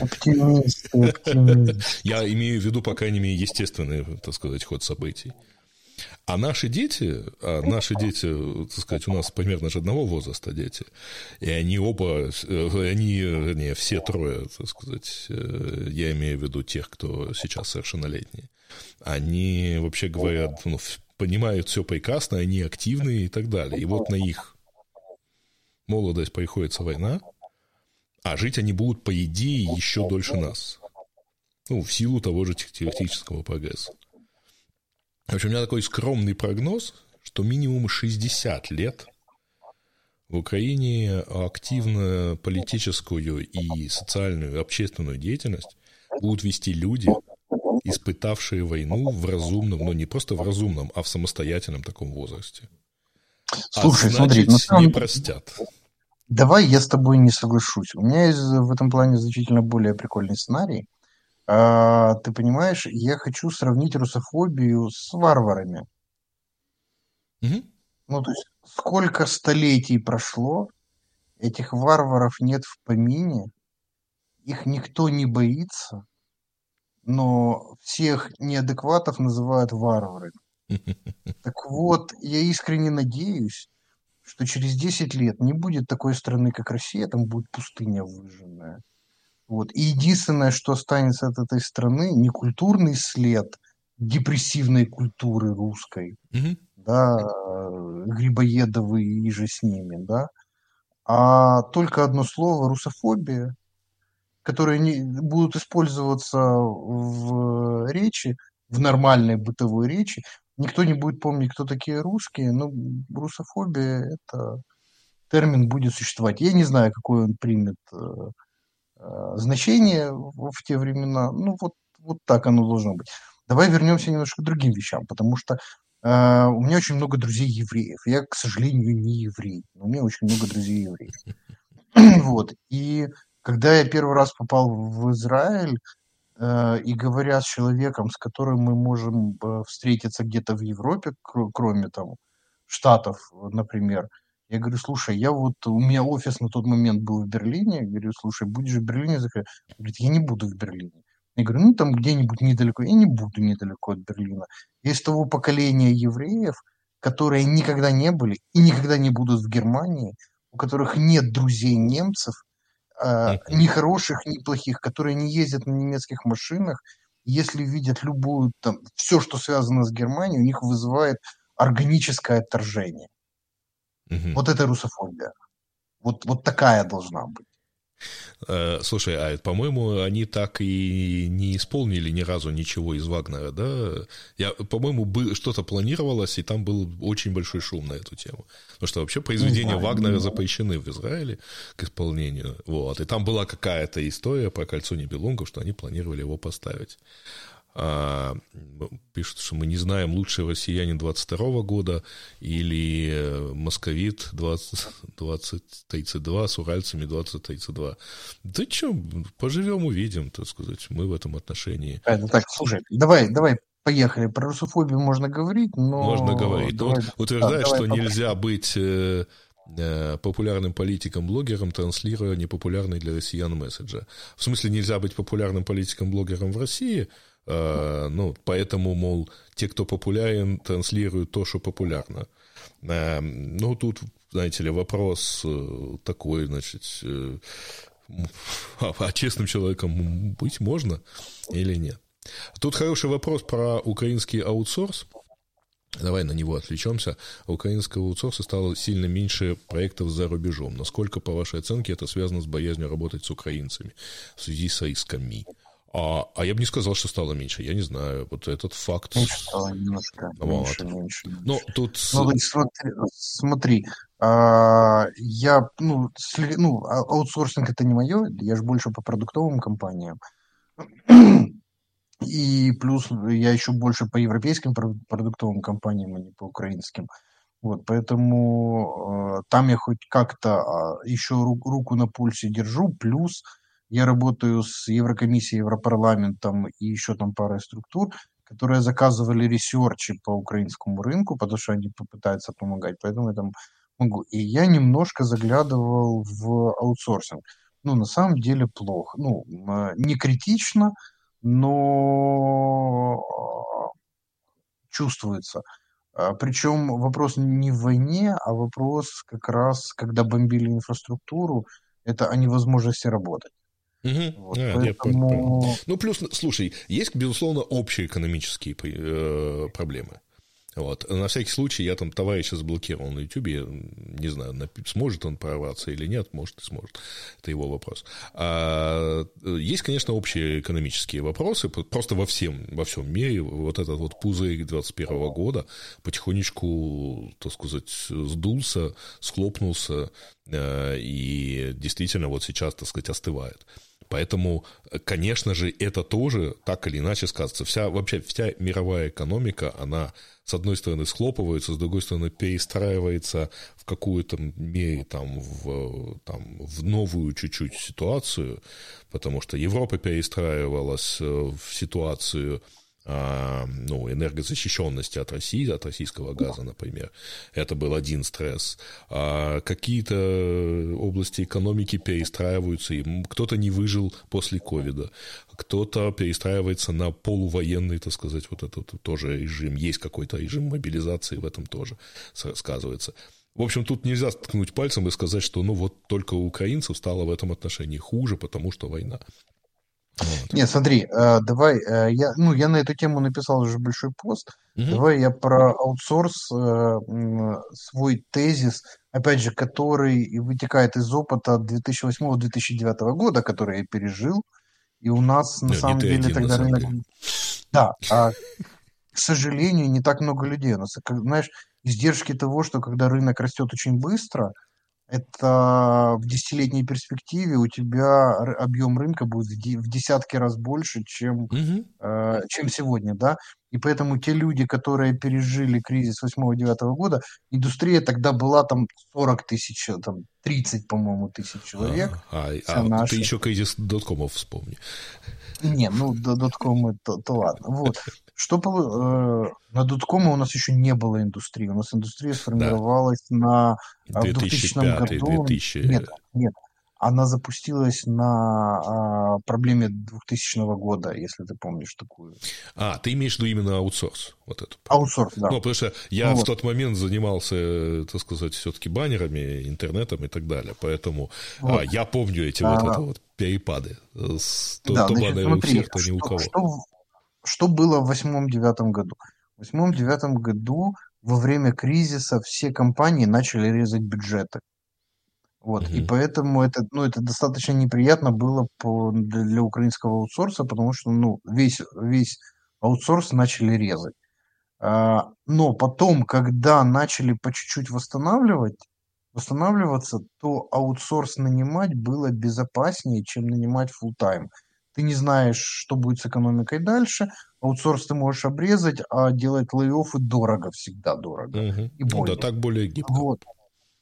Оптимист, оптимист. Я имею в виду, по крайней мере, естественный, так сказать, ход событий. А наши дети, а наши дети, так сказать, у нас примерно же одного возраста дети, и они оба, э, они, не, все трое, так сказать, э, я имею в виду тех, кто сейчас совершеннолетний, они, вообще говорят, ну, понимают все прекрасно, они активные и так далее. И вот на их молодость приходится война, а жить они будут, по идее, еще дольше нас. Ну, в силу того же теоретического прогресса. В общем, у меня такой скромный прогноз, что минимум 60 лет в Украине активно политическую и социальную, общественную деятельность будут вести люди, испытавшие войну в разумном, но не просто в разумном, а в самостоятельном таком возрасте. Слушай, а значит, смотри, самом... не простят. Давай я с тобой не соглашусь. У меня есть в этом плане значительно более прикольный сценарий. А, ты понимаешь, я хочу сравнить русофобию с варварами. Угу. Ну, то есть, сколько столетий прошло, этих варваров нет в помине, их никто не боится, но всех неадекватов называют варварами. Так вот, я искренне надеюсь, что через 10 лет не будет такой страны, как Россия, там будет пустыня выжженная. Вот. И единственное, что останется от этой страны, не культурный след депрессивной культуры русской, да, Грибоедовы и же с ними, да, а только одно слово русофобия, которые не, будут использоваться в речи, в нормальной бытовой речи. Никто не будет помнить, кто такие русские, но русофобия – это термин будет существовать. Я не знаю, какой он примет э, э, значение в те времена. Ну, вот, вот так оно должно быть. Давай вернемся немножко к другим вещам, потому что э, у меня очень много друзей евреев. Я, к сожалению, не еврей, но у меня очень много друзей евреев. Вот. И когда я первый раз попал в Израиль, э, и говоря с человеком, с которым мы можем э, встретиться где-то в Европе, кр- кроме там Штатов, например, я говорю, слушай, я вот, у меня офис на тот момент был в Берлине, я говорю, слушай, будешь в Берлине? Он говорит, я не буду в Берлине. Я говорю, ну там где-нибудь недалеко. Я не буду недалеко от Берлина. Есть того поколения евреев, которые никогда не были и никогда не будут в Германии, у которых нет друзей немцев, э, ни хороших, ни плохих, которые не ездят на немецких машинах, если видят любую, там, все, что связано с Германией, у них вызывает органическое отторжение. Мгм. Вот это русофобия. Вот, вот такая должна быть. Э, Слушай, а по-моему, они так и не исполнили ни разу ничего из Вагнера, да? Я, по-моему, что-то планировалось, и там был очень большой шум на эту тему. Потому что вообще произведения знаю, Вагнера не знаю. запрещены в Израиле к исполнению. Вот. И там была какая-то история про кольцо Нибелунгов, что они планировали его поставить. А, пишут, что мы не знаем, лучший россиянин 22 года или э, московит 20, 2032 с уральцами 2032. Да что, поживем, увидим, так сказать, мы в этом отношении. Это так, слушай, давай, давай, поехали. Про русофобию можно говорить, но... Можно говорить. Ну, давай- вот утверждаешь, да, что давай нельзя быть э, популярным политиком-блогером, транслируя непопулярный для россиян месседжи. В смысле, нельзя быть популярным политиком-блогером в России, ну, поэтому, мол, те, кто популярен, транслируют то, что популярно. Э, ну, тут, знаете ли, вопрос э, такой, значит, э, а, а честным человеком быть можно или нет? Тут хороший вопрос про украинский аутсорс. Давай на него отвлечемся. Украинского аутсорса стало сильно меньше проектов за рубежом. Насколько, по вашей оценке, это связано с боязнью работать с украинцами в связи с исками? А, а я бы не сказал, что стало меньше. Я не знаю. Вот этот факт. Меньше стало немножко. Меньше, меньше, меньше. Ну, тут... Ну, смотри, смотри, а, я, ну, сли- ну, а- аутсорсинг это не мое, я же больше по продуктовым компаниям. И плюс я еще больше по европейским про- продуктовым компаниям, а не по украинским. Вот, поэтому э, там я хоть как-то а, еще ру- руку на пульсе держу. Плюс я работаю с Еврокомиссией, Европарламентом и еще там парой структур, которые заказывали ресерчи по украинскому рынку, потому что они попытаются помогать. Поэтому я там могу. И я немножко заглядывал в аутсорсинг. Ну, на самом деле плохо. Ну, э, не критично, но а, чувствуется. А, Причем вопрос не в войне, а вопрос как раз, когда бомбили инфраструктуру, это о невозможности работать. Мгм. Вот, А, я понял, поэтому... понял. Ну, плюс, слушай, есть, безусловно, общие экономические э, проблемы. Вот. На всякий случай я там товарища заблокировал на я не знаю, сможет он прорваться или нет, может и сможет, это его вопрос. А, есть, конечно, общие экономические вопросы, просто во всем, во всем мире вот этот вот пузырь 21 года потихонечку, так сказать, сдулся, схлопнулся, и действительно вот сейчас, так сказать, остывает. Поэтому, конечно же, это тоже так или иначе сказывается. Вся, вообще вся мировая экономика, она с одной стороны схлопывается, с другой стороны перестраивается в какую-то мере там в, там, в новую чуть-чуть ситуацию, потому что Европа перестраивалась э, в ситуацию ну, энергозащищенности от России, от российского газа, например. Это был один стресс. А какие-то области экономики перестраиваются, и кто-то не выжил после ковида, кто-то перестраивается на полувоенный, так сказать, вот этот тоже режим. Есть какой-то режим мобилизации в этом тоже сказывается. В общем, тут нельзя ткнуть пальцем и сказать, что ну вот только у украинцев стало в этом отношении хуже, потому что война. Вот. Нет, смотри, э, давай, э, я, ну, я на эту тему написал уже большой пост. Угу. Давай я про аутсорс э, свой тезис, опять же, который вытекает из опыта 2008-2009 года, который я пережил. И у нас на Нет, самом деле один, тогда рынок... Деле. Да, а, к сожалению, не так много людей. У нас, как, знаешь, издержки того, что когда рынок растет очень быстро – это в десятилетней перспективе у тебя объем рынка будет в десятки раз больше, чем, угу. э, чем сегодня, да. И поэтому те люди, которые пережили кризис 8-9 года, индустрия тогда была там 40 тысяч, там 30, по-моему, тысяч человек. А, а, а ты еще кризис доткомов вспомни. Не, ну доткомы то, то ладно. Вот. Что э, на доткоме у нас еще не было индустрии. У нас индустрия сформировалась да. на 2000 а, году. 2000... Нет, нет. Она запустилась на а, проблеме 2000 года, если ты помнишь такую. А, ты имеешь в виду именно аутсорс? Вот это. Аутсорс, да. Ну, потому что я ну, в вот. тот момент занимался, так сказать, все-таки баннерами, интернетом и так далее. Поэтому вот. а, я помню эти а, вот, это вот перепады. То, да, то значит, смотри, у всех, то не у кого. Что, что было в восьмом-девятом году? В восьмом-девятом году во время кризиса все компании начали резать бюджеты. Вот, mm-hmm. и поэтому это, ну, это достаточно неприятно было по, для, для украинского аутсорса, потому что, ну, весь, весь аутсорс начали резать. А, но потом, когда начали по чуть-чуть восстанавливать, восстанавливаться, то аутсорс нанимать было безопаснее, чем нанимать full time ты не знаешь, что будет с экономикой дальше, аутсорс ты можешь обрезать, а делать лей-оффы дорого, всегда дорого. Угу. И ну да, так более гибко. Вот.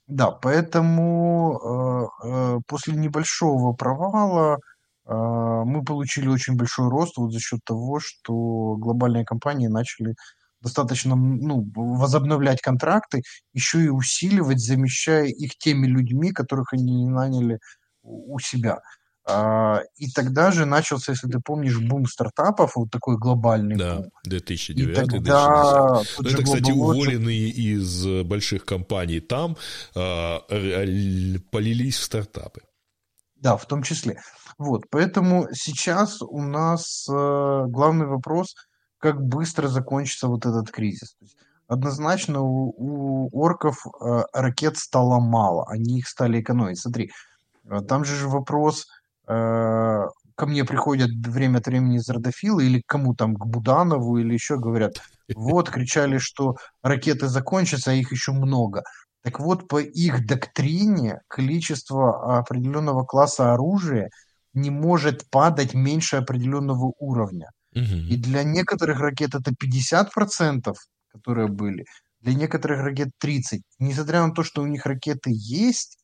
Да, поэтому э, э, после небольшого провала э, мы получили очень большой рост вот за счет того, что глобальные компании начали достаточно ну, возобновлять контракты, еще и усиливать, замещая их теми людьми, которых они не наняли у себя. А, и тогда же начался, если ты помнишь, бум стартапов, вот такой глобальный да, бум. 2009 и тогда Ну, это, кстати, уволенные из больших компаний там э, полились в стартапы. Да, в том числе. Вот, поэтому сейчас у нас э, главный вопрос, как быстро закончится вот этот кризис. Однозначно у, у орков э, ракет стало мало, они их стали экономить. Смотри, э, там же вопрос Э, ко мне приходят время от времени из Родофила или к кому там, к Буданову или еще говорят, вот, кричали, что ракеты закончатся, а их еще много. Так вот, по их доктрине количество определенного класса оружия не может падать меньше определенного уровня. Угу. И для некоторых ракет это 50%, которые были, для некоторых ракет 30%. Несмотря на то, что у них ракеты есть,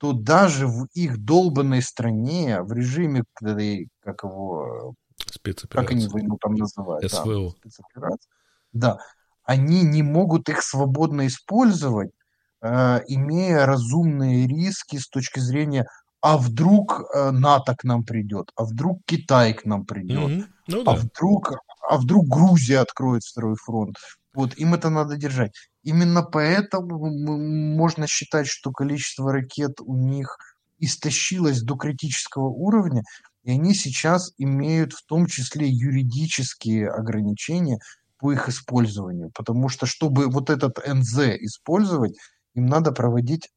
то даже в их долбанной стране, в режиме, как его, как они войну там называют, СВО. Да, да, они не могут их свободно использовать, э, имея разумные риски с точки зрения, а вдруг э, НАТО к нам придет, а вдруг Китай к нам придет, mm-hmm. ну, а да. вдруг, а вдруг Грузия откроет второй фронт. Вот им это надо держать. Именно поэтому можно считать, что количество ракет у них истощилось до критического уровня, и они сейчас имеют в том числе юридические ограничения по их использованию. Потому что, чтобы вот этот НЗ использовать, им надо проводить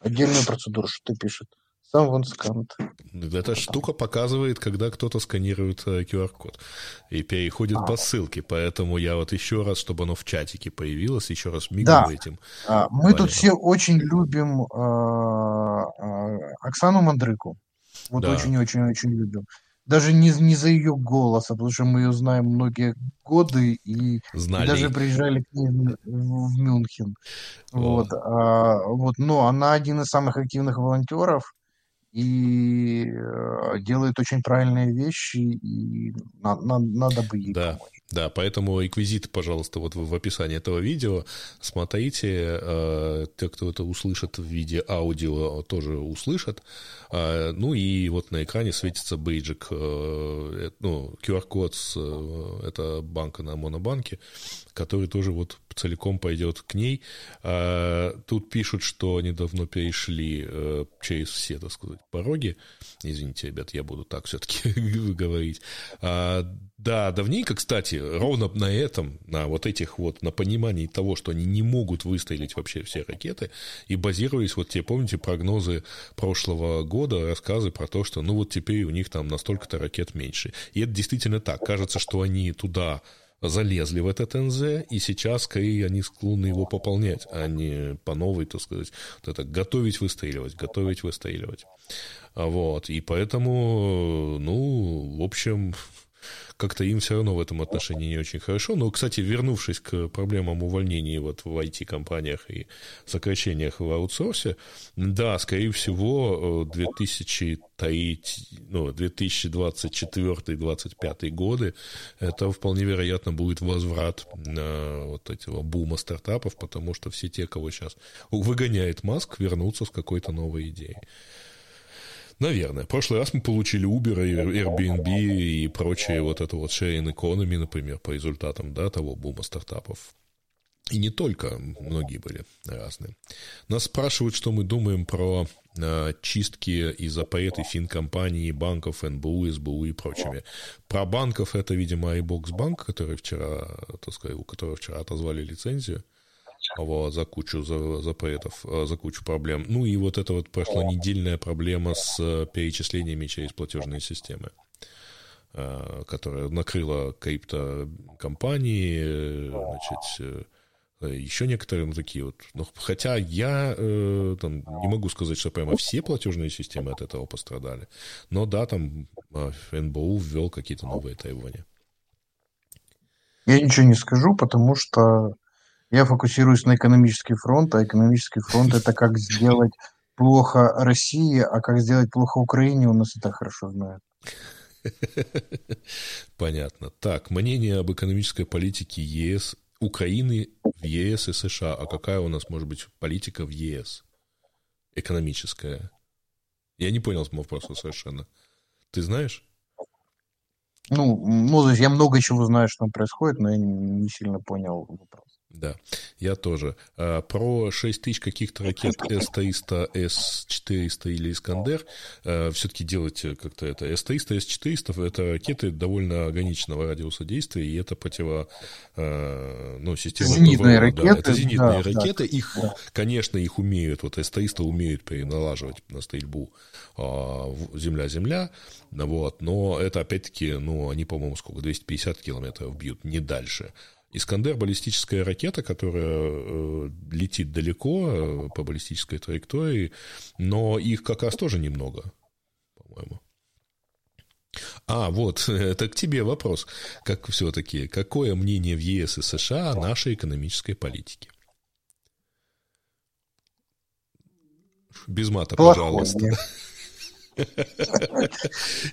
отдельную процедуру, что ты пишет. Сам вон скант. Эта штука показывает, когда кто-то сканирует QR-код э, и переходит а. по ссылке. Поэтому я вот еще раз, чтобы оно в чатике появилось, еще раз мигну да. этим. А, мы тут все очень любим э, э, Оксану Мандрыку. Вот очень-очень-очень да. любим. Даже не, не за ее голос, а потому что мы ее знаем многие годы и, и даже приезжали к ней в, в Мюнхен. Вот, а, вот, но она один из самых активных волонтеров и э, делает очень правильные вещи, и на, на, надо бы ей да. помочь. Да, поэтому реквизиты, пожалуйста, вот в описании этого видео. Смотрите, э, те, кто это услышит в виде аудио, тоже услышат. Э, ну и вот на экране светится бейджик, э, ну, QR-код с, это банка на Монобанке, который тоже вот целиком пойдет к ней. Тут пишут, что они давно перешли через все, так сказать, пороги. Извините, ребят, я буду так все-таки говорить. Да, давненько, кстати, ровно на этом, на вот этих вот, на понимании того, что они не могут выстрелить вообще все ракеты, и базировались, вот те, помните, прогнозы прошлого года, рассказы про то, что ну вот теперь у них там настолько-то ракет меньше. И это действительно так. Кажется, что они туда залезли в этот НЗ, и сейчас скорее они склонны его пополнять, а не по новой, так сказать, вот это готовить выстреливать, готовить выстреливать. Вот, и поэтому, ну, в общем, как-то им все равно в этом отношении не очень хорошо. Но, кстати, вернувшись к проблемам увольнений вот в IT-компаниях и сокращениях в аутсорсе, да, скорее всего, 2003, ну, 2024-2025 годы это вполне вероятно будет возврат на вот этого бума стартапов, потому что все те, кого сейчас выгоняет Маск, вернутся с какой-то новой идеей. Наверное. В прошлый раз мы получили Uber, Airbnb и прочие вот это вот sharing economy, например, по результатам да, того бума стартапов. И не только, многие были разные. Нас спрашивают, что мы думаем про э, чистки и запреты финкомпаний, банков, НБУ, СБУ и прочими. Про банков это, видимо, iBox банк, который вчера, так сказать, у которого вчера отозвали лицензию вот, за кучу за, запретов, э, за кучу проблем. Ну и вот эта вот прошлонедельная проблема с э, перечислениями через платежные системы э, которая накрыла крипто-компании, значит, еще некоторые ну, такие вот. Но, хотя я э, там, не могу сказать, что прямо все платежные системы от этого пострадали. Но да, там НБУ ввел какие-то новые требования. Я ничего не скажу, потому что я фокусируюсь на экономический фронт, а экономический фронт это как сделать плохо России, а как сделать плохо Украине, у нас это хорошо знают. Понятно. Так, мнение об экономической политике ЕС, Украины в ЕС и США. А какая у нас может быть политика в ЕС? Экономическая. Я не понял вопроса совершенно. Ты знаешь? Ну, ну, то есть я много чего знаю, что там происходит, но я не сильно понял вопрос. Да, я тоже. А, про 6 тысяч каких-то ракет С-300, С-400 или Искандер а, все-таки делать как-то это. С-300, С-400 это ракеты довольно ограниченного радиуса действия, и это противо... А, ну, система зенитные ПВО, ракеты. Да, это зенитные да, ракеты. Да, их, да. конечно, их умеют, вот С-300 умеют переналаживать на стрельбу земля-земля, вот, но это опять-таки, ну, они, по-моему, сколько, 250 километров бьют, не дальше. Искандер баллистическая ракета, которая э, летит далеко э, по баллистической траектории, но их как раз тоже немного, по-моему. А, вот, это к тебе вопрос. Как все-таки, какое мнение в ЕС и США о нашей экономической политике? Без мата, пожалуйста.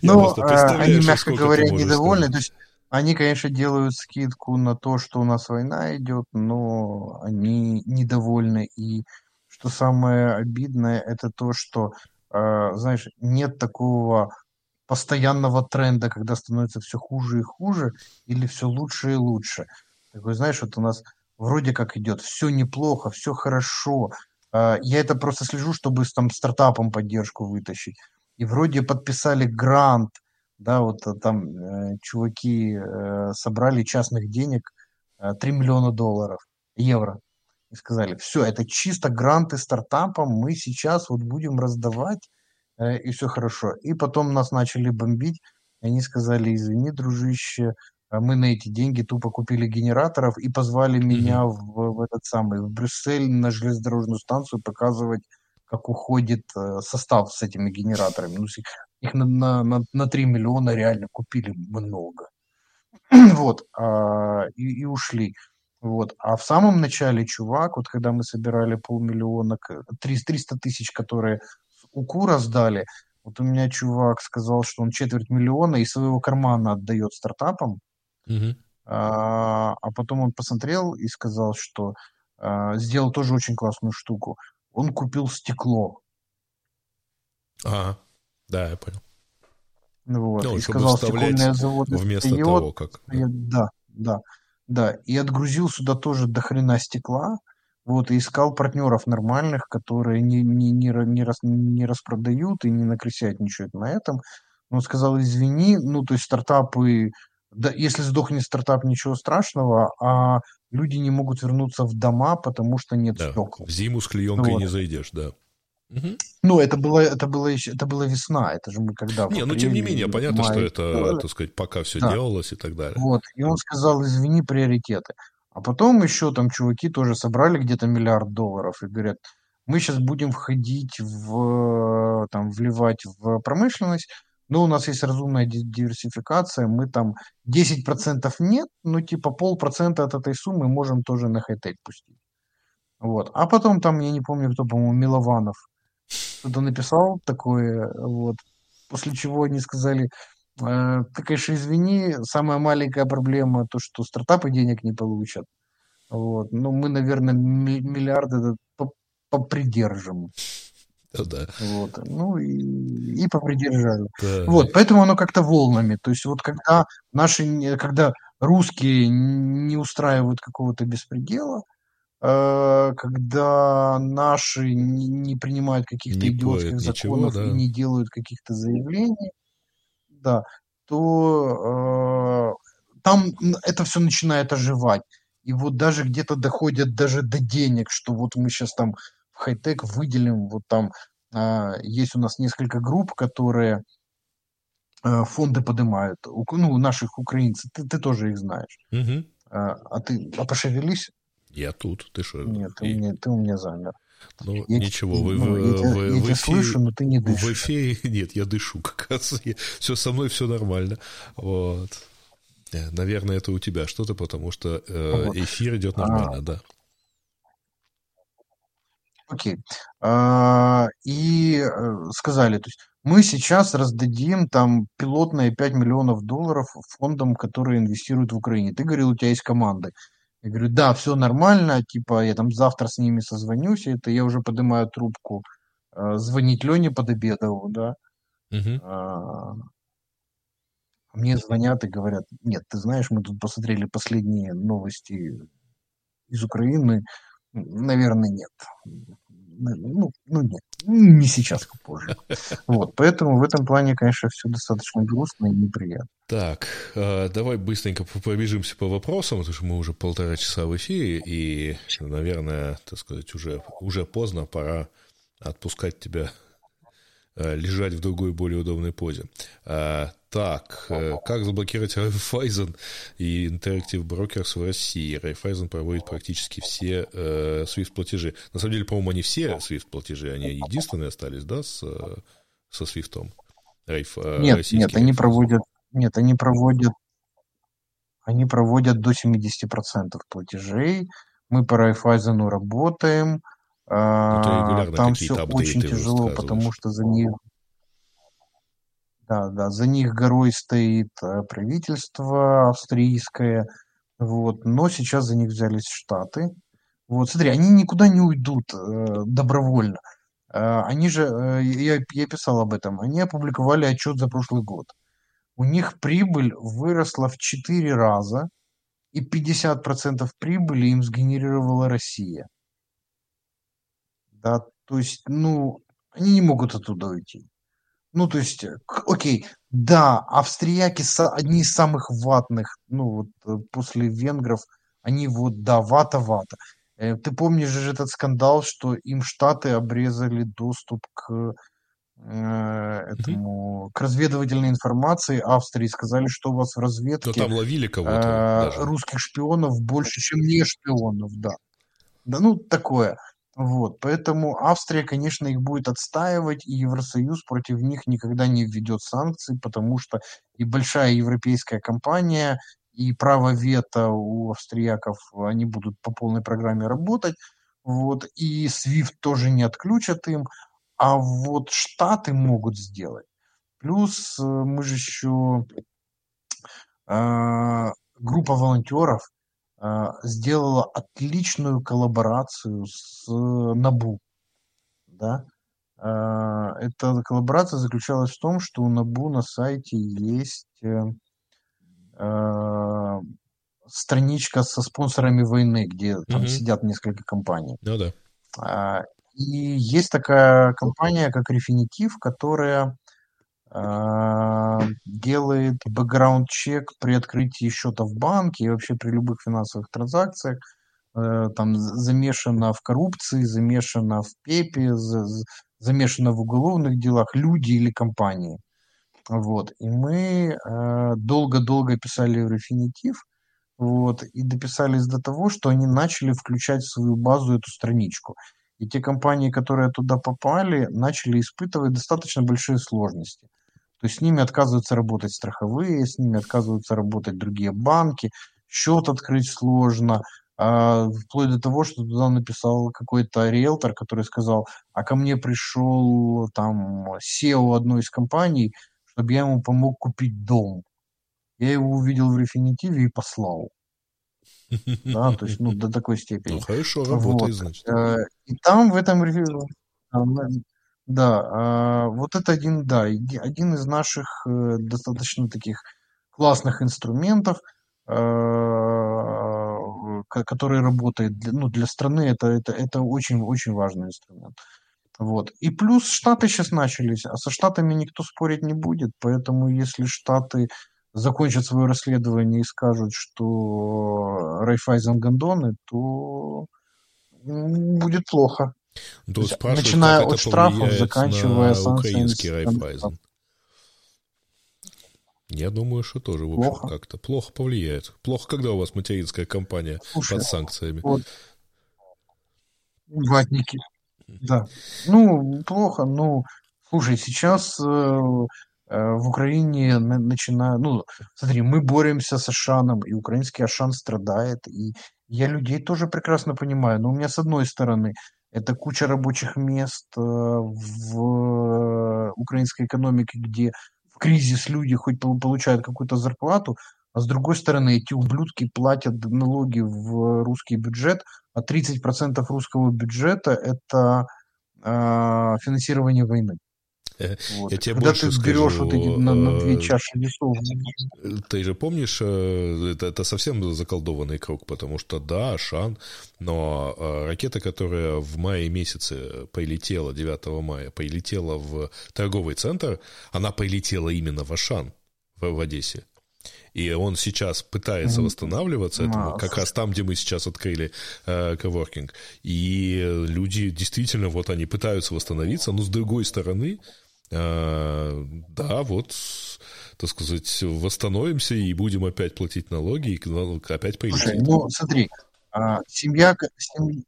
Ну, а, они, мягко говоря, недовольны. То есть они, конечно, делают скидку на то, что у нас война идет, но они недовольны. И что самое обидное, это то, что, э, знаешь, нет такого постоянного тренда, когда становится все хуже и хуже, или все лучше и лучше. Такой, знаешь, вот у нас вроде как идет все неплохо, все хорошо. Э, я это просто слежу, чтобы там стартапом поддержку вытащить. И вроде подписали грант – да, вот э, там э, чуваки э, собрали частных денег э, 3 миллиона долларов, евро. И сказали, все, это чисто гранты стартапам, мы сейчас вот будем раздавать, э, и все хорошо. И потом нас начали бомбить, и они сказали, извини, дружище, а мы на эти деньги тупо купили генераторов и позвали mm-hmm. меня в, в этот самый, в Брюссель на железнодорожную станцию показывать, как уходит э, состав с этими генераторами. Ну, их на, на, на, на 3 миллиона реально купили много. вот, а, и, и ушли. Вот. А в самом начале чувак, вот когда мы собирали полмиллиона, 300 тысяч, которые УКУ раздали, вот у меня чувак сказал, что он четверть миллиона из своего кармана отдает стартапам. Угу. А, а потом он посмотрел и сказал, что а, сделал тоже очень классную штуку. Он купил стекло. Ага, да, я понял. Вот, ну, и сказал, стекольные заводы вместо встает, того, как... Да, да, да. И отгрузил сюда тоже до хрена стекла, вот, и искал партнеров нормальных, которые не, не, не, не, рас, не распродают и не накрысятничают на этом. Он сказал, извини, ну, то есть стартапы, да, если сдохнет стартап, ничего страшного, а люди не могут вернуться в дома, потому что нет да, стекол. В зиму с клеенкой вот. не зайдешь, да. Угу. Ну, это было, это было еще, это была весна, это же мы когда. Не, ну тем не менее, понятно, мае, что это, да. так сказать, пока все да. делалось и так далее. Вот, и он сказал, извини, приоритеты. А потом еще там чуваки тоже собрали где-то миллиард долларов и говорят, мы сейчас будем входить в, там, вливать в промышленность, но у нас есть разумная диверсификация, мы там 10% нет, ну типа полпроцента от этой суммы можем тоже на хай-тек пустить. Вот. А потом там, я не помню, кто, по-моему, Милованов кто-то написал такое, вот, после чего они сказали, э, ты, конечно, извини, самая маленькая проблема то, что стартапы денег не получат. Вот. Ну, мы, наверное, миллиарды попридержим. Ну да. Вот. Ну и, и попридержали. Да. Вот, поэтому оно как-то волнами. То есть вот когда наши, когда русские не устраивают какого-то беспредела, э, когда наши не, не принимают каких-то идиотских законов ничего, да. и не делают каких-то заявлений, да, то э, там это все начинает оживать. И вот даже где-то доходят даже до денег, что вот мы сейчас там в хай-тек выделим, вот там э, есть у нас несколько групп, которые э, фонды поднимают, ну, наших украинцев, ты, ты тоже их знаешь. Угу. А, а ты, а пошевелись? Я тут, ты что? Нет, ты, и... у, меня, ты у меня замер. Ну, я, ничего, вы, ну, вы, я, вы, я вы тебя слышу, но ты не дышишь. В эфире нет, я дышу как раз. Я, все со мной, все нормально. Вот. Э, наверное, это у тебя что-то, потому что э, эфир идет нормально, а, да. Окей. А, и э, сказали, то есть мы сейчас раздадим там пилотные 5 миллионов долларов фондам, которые инвестируют в Украине. Ты говорил, у тебя есть команды. Я говорю, да, все нормально, типа я там завтра с ними созвонюсь, это я уже поднимаю трубку, э, звонить Лене Подобедову, да. Угу. А, мне звонят и говорят, нет, ты знаешь, мы тут посмотрели последние новости из Украины, наверное, нет. Ну, ну нет, не сейчас, попозже. Вот, поэтому в этом плане, конечно, все достаточно грустно и неприятно. Так, э, давай быстренько пробежимся по вопросам, потому что мы уже полтора часа в эфире, и, наверное, так сказать, уже, уже поздно, пора отпускать тебя Э, лежать в другой, более удобной позе. А, так, э, как заблокировать Raiffeisen и Interactive Brokers в России? Raiffeisen проводит практически все э, SWIFT-платежи. На самом деле, по-моему, они все SWIFT-платежи, они единственные остались, да, с, со SWIFT? Рейф, нет, нет, они проводят, нет, они проводят, они проводят до 70% платежей. Мы по Raiffeisen работаем, а, там все очень тяжело, потому что за них да, да, за них горой стоит э, правительство австрийское, вот, но сейчас за них взялись Штаты. Вот, смотри, они никуда не уйдут э, добровольно. Э, они же, э, я, я писал об этом, они опубликовали отчет за прошлый год. У них прибыль выросла в 4 раза, и 50% прибыли им сгенерировала Россия. Да, то есть, ну, они не могут оттуда уйти. Ну, то есть, э, окей, да, австрияки одни из самых ватных, ну, вот э, после венгров, они вот, да, вата-вата. Э, ты помнишь же этот скандал, что им Штаты обрезали доступ к этому, mm-hmm. к разведывательной информации Австрии, сказали, что у вас в разведке там ловили кого-то э, русских шпионов больше, чем не шпионов, да. Да, ну, такое. Вот, поэтому Австрия, конечно, их будет отстаивать, и Евросоюз против них никогда не введет санкции, потому что и большая европейская компания, и право вето у австрияков, они будут по полной программе работать, вот, и SWIFT тоже не отключат им, а вот Штаты могут сделать. Плюс э, мы же еще... Э, группа волонтеров сделала отличную коллаборацию с Набу. Да? Э, эта коллаборация заключалась в том, что у Набу на сайте есть э, э, страничка со спонсорами войны, где там угу. сидят несколько компаний. Ну да. А, и есть такая компания, как Refinitiv, которая а, делает бэкграунд-чек при открытии счета в банке и вообще при любых финансовых транзакциях. Э, там замешана в коррупции, замешана в ПЕПе, замешана в уголовных делах люди или компании. Вот. И мы э, долго-долго писали в Refinitiv, вот, и дописались до того, что они начали включать в свою базу эту страничку. И те компании, которые туда попали, начали испытывать достаточно большие сложности. То есть с ними отказываются работать страховые, с ними отказываются работать другие банки, счет открыть сложно, а, вплоть до того, что туда написал какой-то риэлтор, который сказал, а ко мне пришел там SEO одной из компаний, чтобы я ему помог купить дом. Я его увидел в рефинитиве и послал. Да, то есть, ну, до такой степени. Ну, хорошо, работает, вот. значит. Э, и там в этом да, а, вот это один, да, один из наших э, достаточно таких классных инструментов, а, который работает для, ну, для страны, это, это, это очень, очень важный инструмент. Вот. И плюс Штаты сейчас начались, а со Штатами никто спорить не будет, поэтому если Штаты закончат свое расследование и скажут, что Райфайзен Гондоны, то будет плохо. То есть, начиная от штрафов, заканчивая украинский Райфайзен. Я думаю, что тоже, в общем, плохо. как-то плохо повлияет. Плохо, когда у вас материнская компания Слушай, под санкциями. Вот, ватники. Да. Ну, плохо. Ну, слушай, сейчас э, Э, в Украине начинаю, ну, смотри, мы боремся с Ашаном, и украинский Ашан страдает, и я людей тоже прекрасно понимаю, но у меня с одной стороны это куча рабочих мест э, в украинской экономике, где в кризис люди хоть получают какую-то зарплату, а с другой стороны эти ублюдки платят налоги в русский бюджет, а 30% русского бюджета это э, финансирование войны. Вот. Я тебе Когда больше ты берешь скажу, вот эти на, на две э, чаши весов. Ты же помнишь, э, это, это совсем заколдованный круг, потому что да, Шан, но э, ракета, которая в мае месяце полетела, 9 мая, полетела в торговый центр, она полетела именно в Ашан, в, в Одессе. И он сейчас пытается восстанавливаться, этому, как раз там, где мы сейчас открыли э, коворкинг. И люди действительно, вот они пытаются восстановиться, но с другой стороны, да, вот, так сказать, восстановимся и будем опять платить налоги, и опять прилетит. ну, смотри, а, семья,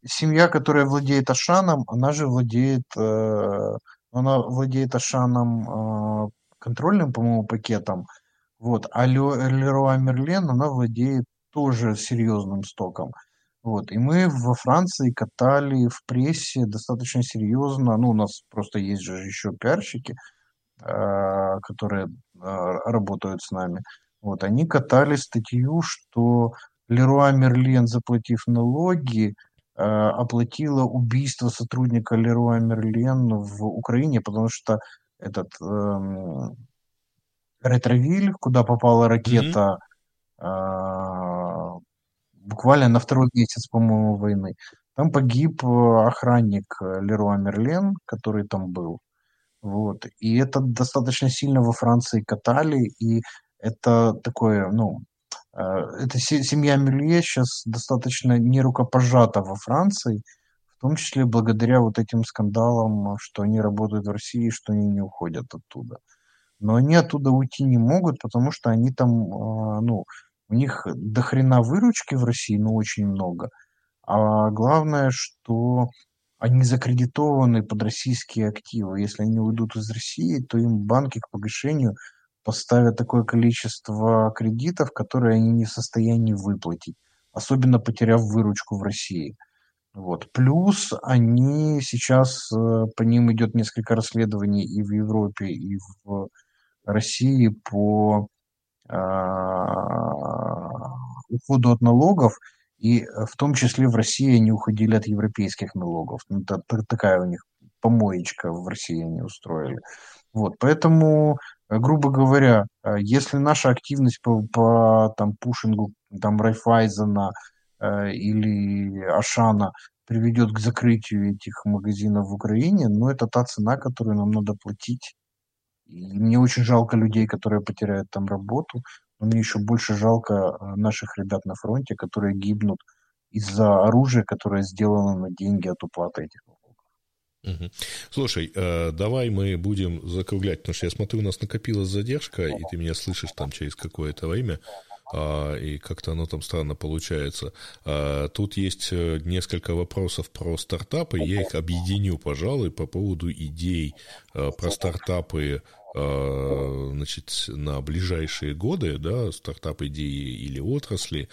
семья, которая владеет Ашаном, она же владеет, э, она владеет Ашаном э, контрольным, по-моему, пакетом, вот, а Леруа Мерлен, она владеет тоже серьезным стоком. Вот. И мы во Франции катали в прессе достаточно серьезно. Ну, у нас просто есть же еще пиарщики, э, которые э, работают с нами. Вот. Они катали статью, что Леруа Мерлен, заплатив налоги, э, оплатила убийство сотрудника Леруа Мерлен в Украине, потому что этот э, Ретровиль, куда попала ракета, mm-hmm буквально на второй месяц, по-моему, войны. Там погиб э, охранник э, Леруа Мерлен, который там был. Вот. И это достаточно сильно во Франции катали, и это такое, ну, э, эта семья Мюлье сейчас достаточно нерукопожата во Франции, в том числе благодаря вот этим скандалам, что они работают в России, что они не уходят оттуда. Но они оттуда уйти не могут, потому что они там, ну, у них дохрена выручки в России, ну, очень много. А главное, что они закредитованы под российские активы. Если они уйдут из России, то им банки к погашению поставят такое количество кредитов, которые они не в состоянии выплатить, особенно потеряв выручку в России. Вот. Плюс они сейчас, э, по ним идет несколько расследований и в Европе, и в России по уходу от налогов, и в том числе в России они уходили от европейских налогов. Ну, это такая у них помоечка в России они устроили. Вот, поэтому, грубо говоря, если наша активность по, по там, пушингу там, Райфайзена э, или Ашана приведет к закрытию этих магазинов в Украине, но это та цена, которую нам надо платить. Мне очень жалко людей, которые потеряют там работу, но мне еще больше жалко э, наших ребят на фронте, которые гибнут из-за оружия, которое сделано на деньги от уплаты этих. Угу. Слушай, э, давай мы будем закруглять, потому что я смотрю, у нас накопилась задержка, и ты меня слышишь там через какое-то время. А, и как-то оно там странно получается. А, тут есть э, несколько вопросов про стартапы, я их объединю, пожалуй, по поводу идей э, про стартапы значит, на ближайшие годы, да, стартап идеи или отрасли.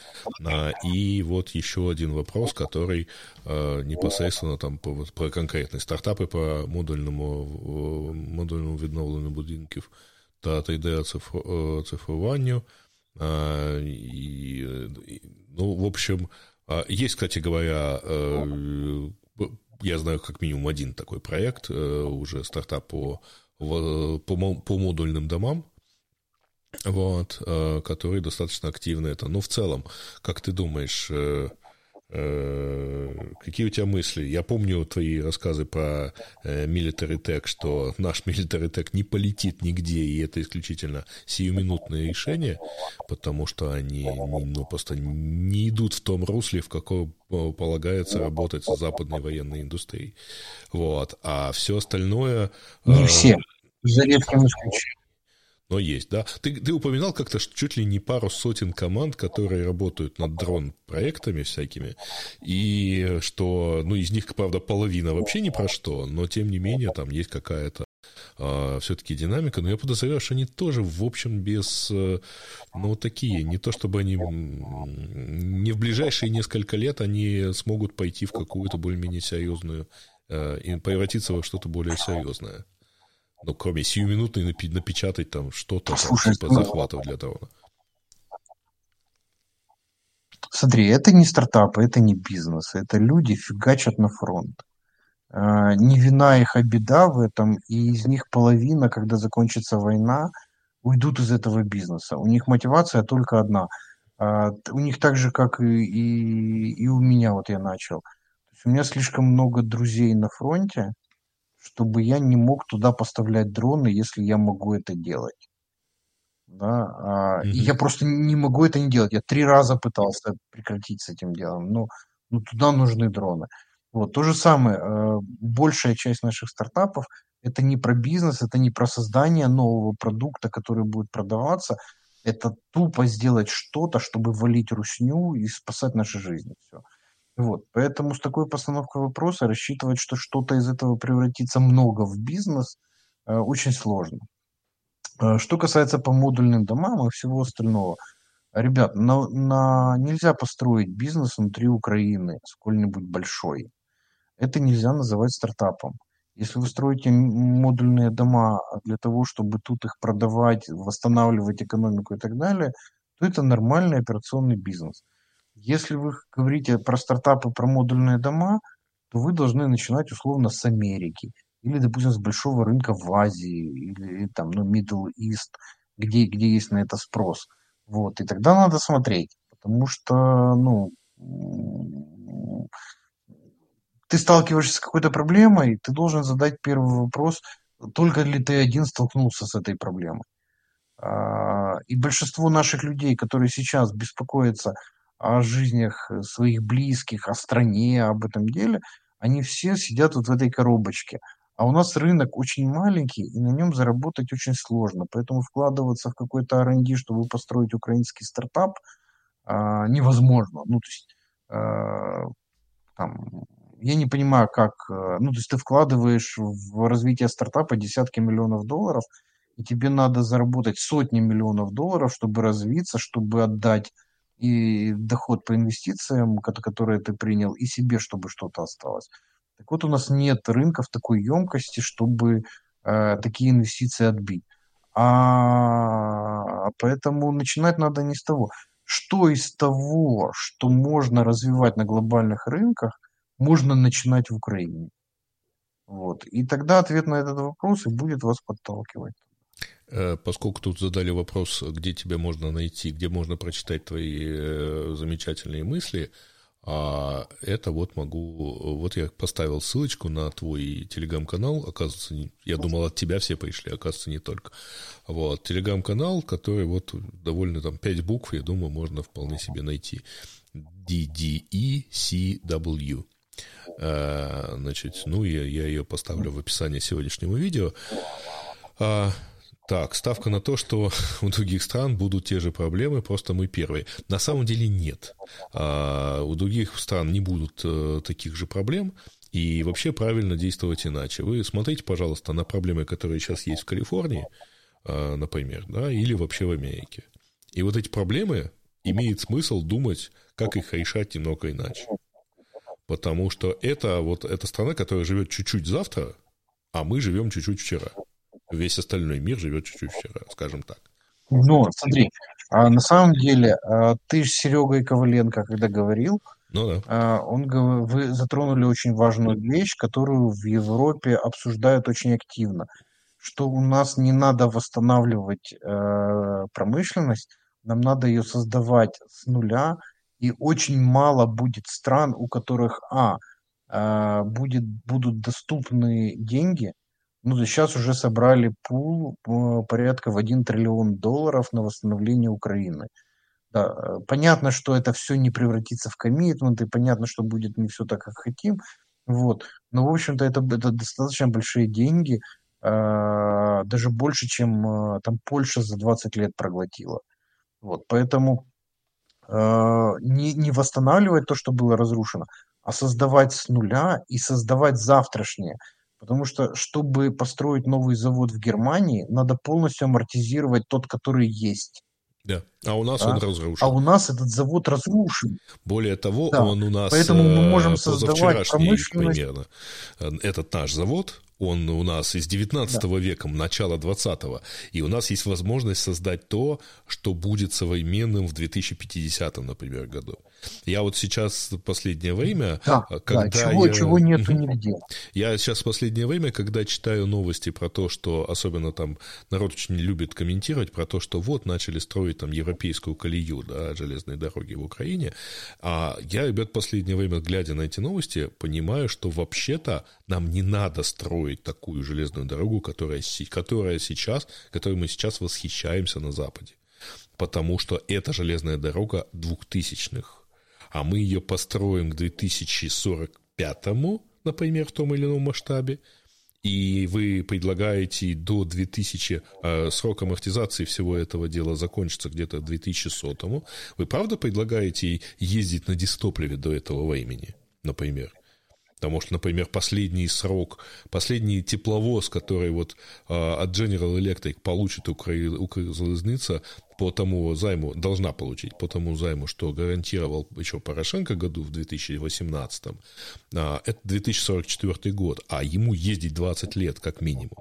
И вот еще один вопрос, который непосредственно там про конкретные стартапы по модульному, модульному відновленню будинків та 3D-цифруванню. А, ну, в общем, а, есть, кстати говоря, э, я знаю как минимум один такой проект, э, уже стартап по, по, по модульным домам, вот, э, который достаточно активно это. Но в целом, как ты думаешь, Э, какие у тебя мысли? Я помню твои рассказы про э, Military Tech, что наш Military Tech не полетит нигде, и это исключительно сиюминутное решение, потому что они ну, просто не идут в том русле, в каком э, полагается работать с западной военной индустрией. Вот. А все остальное... Не все, за редким исключением но есть, да. Ты, ты упоминал как-то чуть ли не пару сотен команд, которые работают над дрон-проектами всякими, и что, ну, из них, правда, половина вообще ни про что, но, тем не менее, там есть какая-то а, все-таки динамика, но я подозреваю, что они тоже, в общем, без, э, ну, такие, не то чтобы они, не в ближайшие несколько лет они смогут пойти в какую-то более-менее серьезную, э, и превратиться во что-то более серьезное. Ну, кроме сиюминутной напечатать там что-то там, типа захватов для дрона. Смотри, это не стартапы, это не бизнес, это люди фигачат на фронт. А, не вина их, а беда в этом, и из них половина, когда закончится война, уйдут из этого бизнеса. У них мотивация только одна. А, у них так же, как и, и, и у меня, вот я начал. у меня слишком много друзей на фронте, чтобы я не мог туда поставлять дроны, если я могу это делать. Да, mm-hmm. я просто не могу это не делать. Я три раза пытался прекратить с этим делом, но, но туда нужны дроны. Вот то же самое. А, большая часть наших стартапов это не про бизнес, это не про создание нового продукта, который будет продаваться. Это тупо сделать что-то, чтобы валить русню и спасать наши жизни. Все. Вот, поэтому с такой постановкой вопроса рассчитывать, что что-то из этого превратится много в бизнес, э, очень сложно. Э, что касается по модульным домам и всего остального, ребят, на, на, нельзя построить бизнес внутри Украины, сколь-нибудь большой. Это нельзя называть стартапом. Если вы строите модульные дома для того, чтобы тут их продавать, восстанавливать экономику и так далее, то это нормальный операционный бизнес. Если вы говорите про стартапы, про модульные дома, то вы должны начинать условно с Америки или, допустим, с большого рынка в Азии или там, ну, Middle East, где, где есть на это спрос. Вот, и тогда надо смотреть, потому что, ну, ты сталкиваешься с какой-то проблемой, ты должен задать первый вопрос, только ли ты один столкнулся с этой проблемой. А, и большинство наших людей, которые сейчас беспокоятся о жизнях э, своих близких, о стране, об этом деле, они все сидят вот в этой коробочке. А у нас рынок очень маленький, и на нем заработать очень сложно. Поэтому вкладываться в какой-то R&D, чтобы построить украинский стартап, а, невозможно. Ну, то есть, а, там, я не понимаю, как... Э, ну, то есть ты вкладываешь в развитие стартапа десятки миллионов долларов, и тебе надо заработать сотни миллионов долларов, чтобы развиться, чтобы отдать и доход по инвестициям, которые ты принял, и себе, чтобы что-то осталось. Так вот, у нас нет рынков такой емкости, чтобы э, такие инвестиции отбить. А поэтому начинать надо не с того. что из того, что можно развивать на глобальных рынках, можно начинать в Украине. Вот. И тогда ответ на этот вопрос и будет вас подталкивать. Э, поскольку тут задали вопрос, где тебя можно найти, где можно прочитать твои э, замечательные мысли, а это вот могу... Вот я поставил ссылочку на твой телеграм-канал. Оказывается, я думал, от тебя все пришли, оказывается, не только. Вот, телеграм-канал, который вот довольно там 5 букв, я думаю, можно вполне себе найти. DDECW. А, значит, ну, я, я ее поставлю в описании сегодняшнего видео. Так, ставка на то, что у других стран будут те же проблемы, просто мы первые. На самом деле нет. А, у других стран не будут а, таких же проблем, и вообще правильно действовать иначе. Вы смотрите, пожалуйста, на проблемы, которые сейчас есть в Калифорнии, а, например, да, или вообще в Америке. И вот эти проблемы имеет смысл думать, как их решать немного иначе. Потому что это вот эта страна, которая живет чуть-чуть завтра, а мы живем чуть-чуть вчера. Весь остальной мир живет чуть-чуть вчера, скажем так. Ну, смотри, а на самом деле, а, ты с Серегой Коваленко, когда говорил, ну, да. А, он, вы затронули очень важную вещь, которую в Европе обсуждают очень активно, что у нас не надо восстанавливать промышленность, нам надо ее создавать с нуля, и очень мало будет стран, у которых, а, будет, будут доступны деньги, ну, сейчас уже собрали пул э, порядка в 1 триллион долларов на восстановление Украины. Да, э, понятно, что это все не превратится в коммитменты, понятно, что будет не все так, как хотим, вот. Но, в общем-то, это, это достаточно большие деньги, э, даже больше, чем э, там Польша за 20 лет проглотила. Вот, поэтому э, не, не восстанавливать то, что было разрушено, а создавать с нуля и создавать завтрашнее – Потому что, чтобы построить новый завод в Германии, надо полностью амортизировать тот, который есть. Да. А у нас да? он разрушен. А у нас этот завод разрушен. Более того, да. он у нас Поэтому мы можем э, создавать промышленность. примерно. Э, этот наш завод, он у нас из 19 да. века, начала 20-го, и у нас есть возможность создать то, что будет современным в 2050, например, году. Я вот сейчас в последнее время, да, когда да, чего, я, чего нету нигде. Я сейчас в последнее время, когда читаю новости про то, что особенно там народ очень любит комментировать про то, что вот начали строить там европейскую колею, да, железной дороги в Украине, а я, ребят, в последнее время, глядя на эти новости, понимаю, что вообще-то нам не надо строить такую железную дорогу, которая, которая сейчас, которой мы сейчас восхищаемся на Западе. Потому что это железная дорога двухтысячных а мы ее построим к 2045, например, в том или ином масштабе, и вы предлагаете до 2000, э, срок амортизации всего этого дела закончится где-то к 2100, вы правда предлагаете ездить на дистопливе до этого времени, например? Потому что, например, последний срок, последний тепловоз, который вот э, от General Electric получит Укрзалезница по тому займу, должна получить по тому займу, что гарантировал еще Порошенко году в 2018, а, это 2044 год, а ему ездить 20 лет как минимум.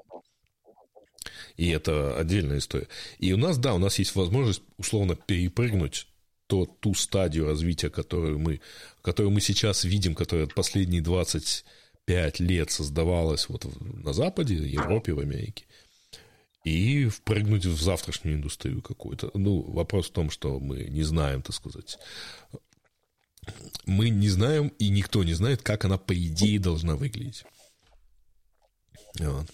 И это отдельная история. И у нас, да, у нас есть возможность условно перепрыгнуть то, ту стадию развития, которую мы, которую мы сейчас видим, которая последние 25 лет создавалась вот на Западе, Европе, в Америке, и впрыгнуть в завтрашнюю индустрию какую-то. Ну, вопрос в том, что мы не знаем, так сказать. Мы не знаем, и никто не знает, как она, по идее, должна выглядеть. Вот.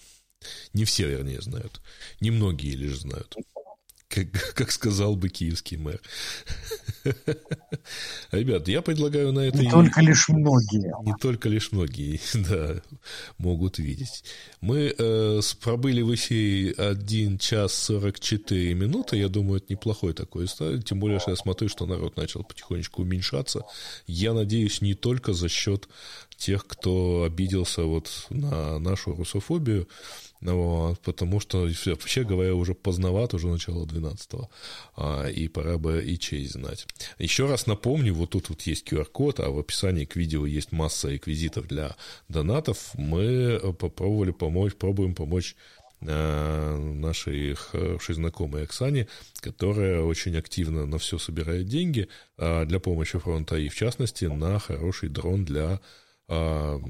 Не все, вернее, знают. Немногие лишь знают как, как сказал бы киевский мэр. Ребят, я предлагаю на это... Не только лишь многие. Не только лишь многие, да, могут видеть. Мы э, пробыли в эфире 1 час 44 минуты. Я думаю, это неплохой такой история. Тем более, что я смотрю, что народ начал потихонечку уменьшаться. Я надеюсь, не только за счет тех, кто обиделся вот на нашу русофобию, вот, потому что, вообще говоря, уже поздновато, уже начало 12-го, а, и пора бы и честь знать. Еще раз напомню, вот тут вот есть QR-код, а в описании к видео есть масса реквизитов для донатов. Мы попробовали помочь, пробуем помочь э, нашей хорошей знакомой Оксане, которая очень активно на все собирает деньги э, для помощи фронта и, в частности, на хороший дрон для э,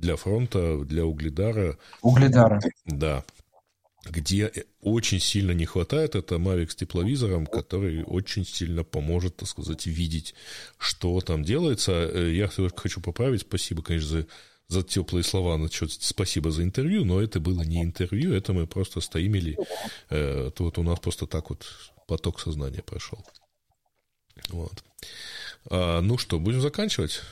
для фронта, для Угледара. Угледара. Да. Где очень сильно не хватает, это Mavic с тепловизором, который очень сильно поможет, так сказать, видеть, что там делается. Э, я хочу поправить, спасибо, конечно, за, за теплые слова насчет спасибо за интервью, но это было не интервью, это мы просто стоим или э, вот у нас просто так вот поток сознания прошел. Вот. А, ну что, будем заканчивать?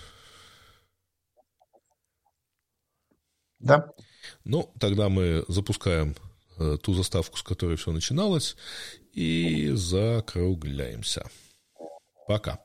Да. Ну, тогда мы запускаем э, ту заставку, с которой все начиналось, и закругляемся. Пока.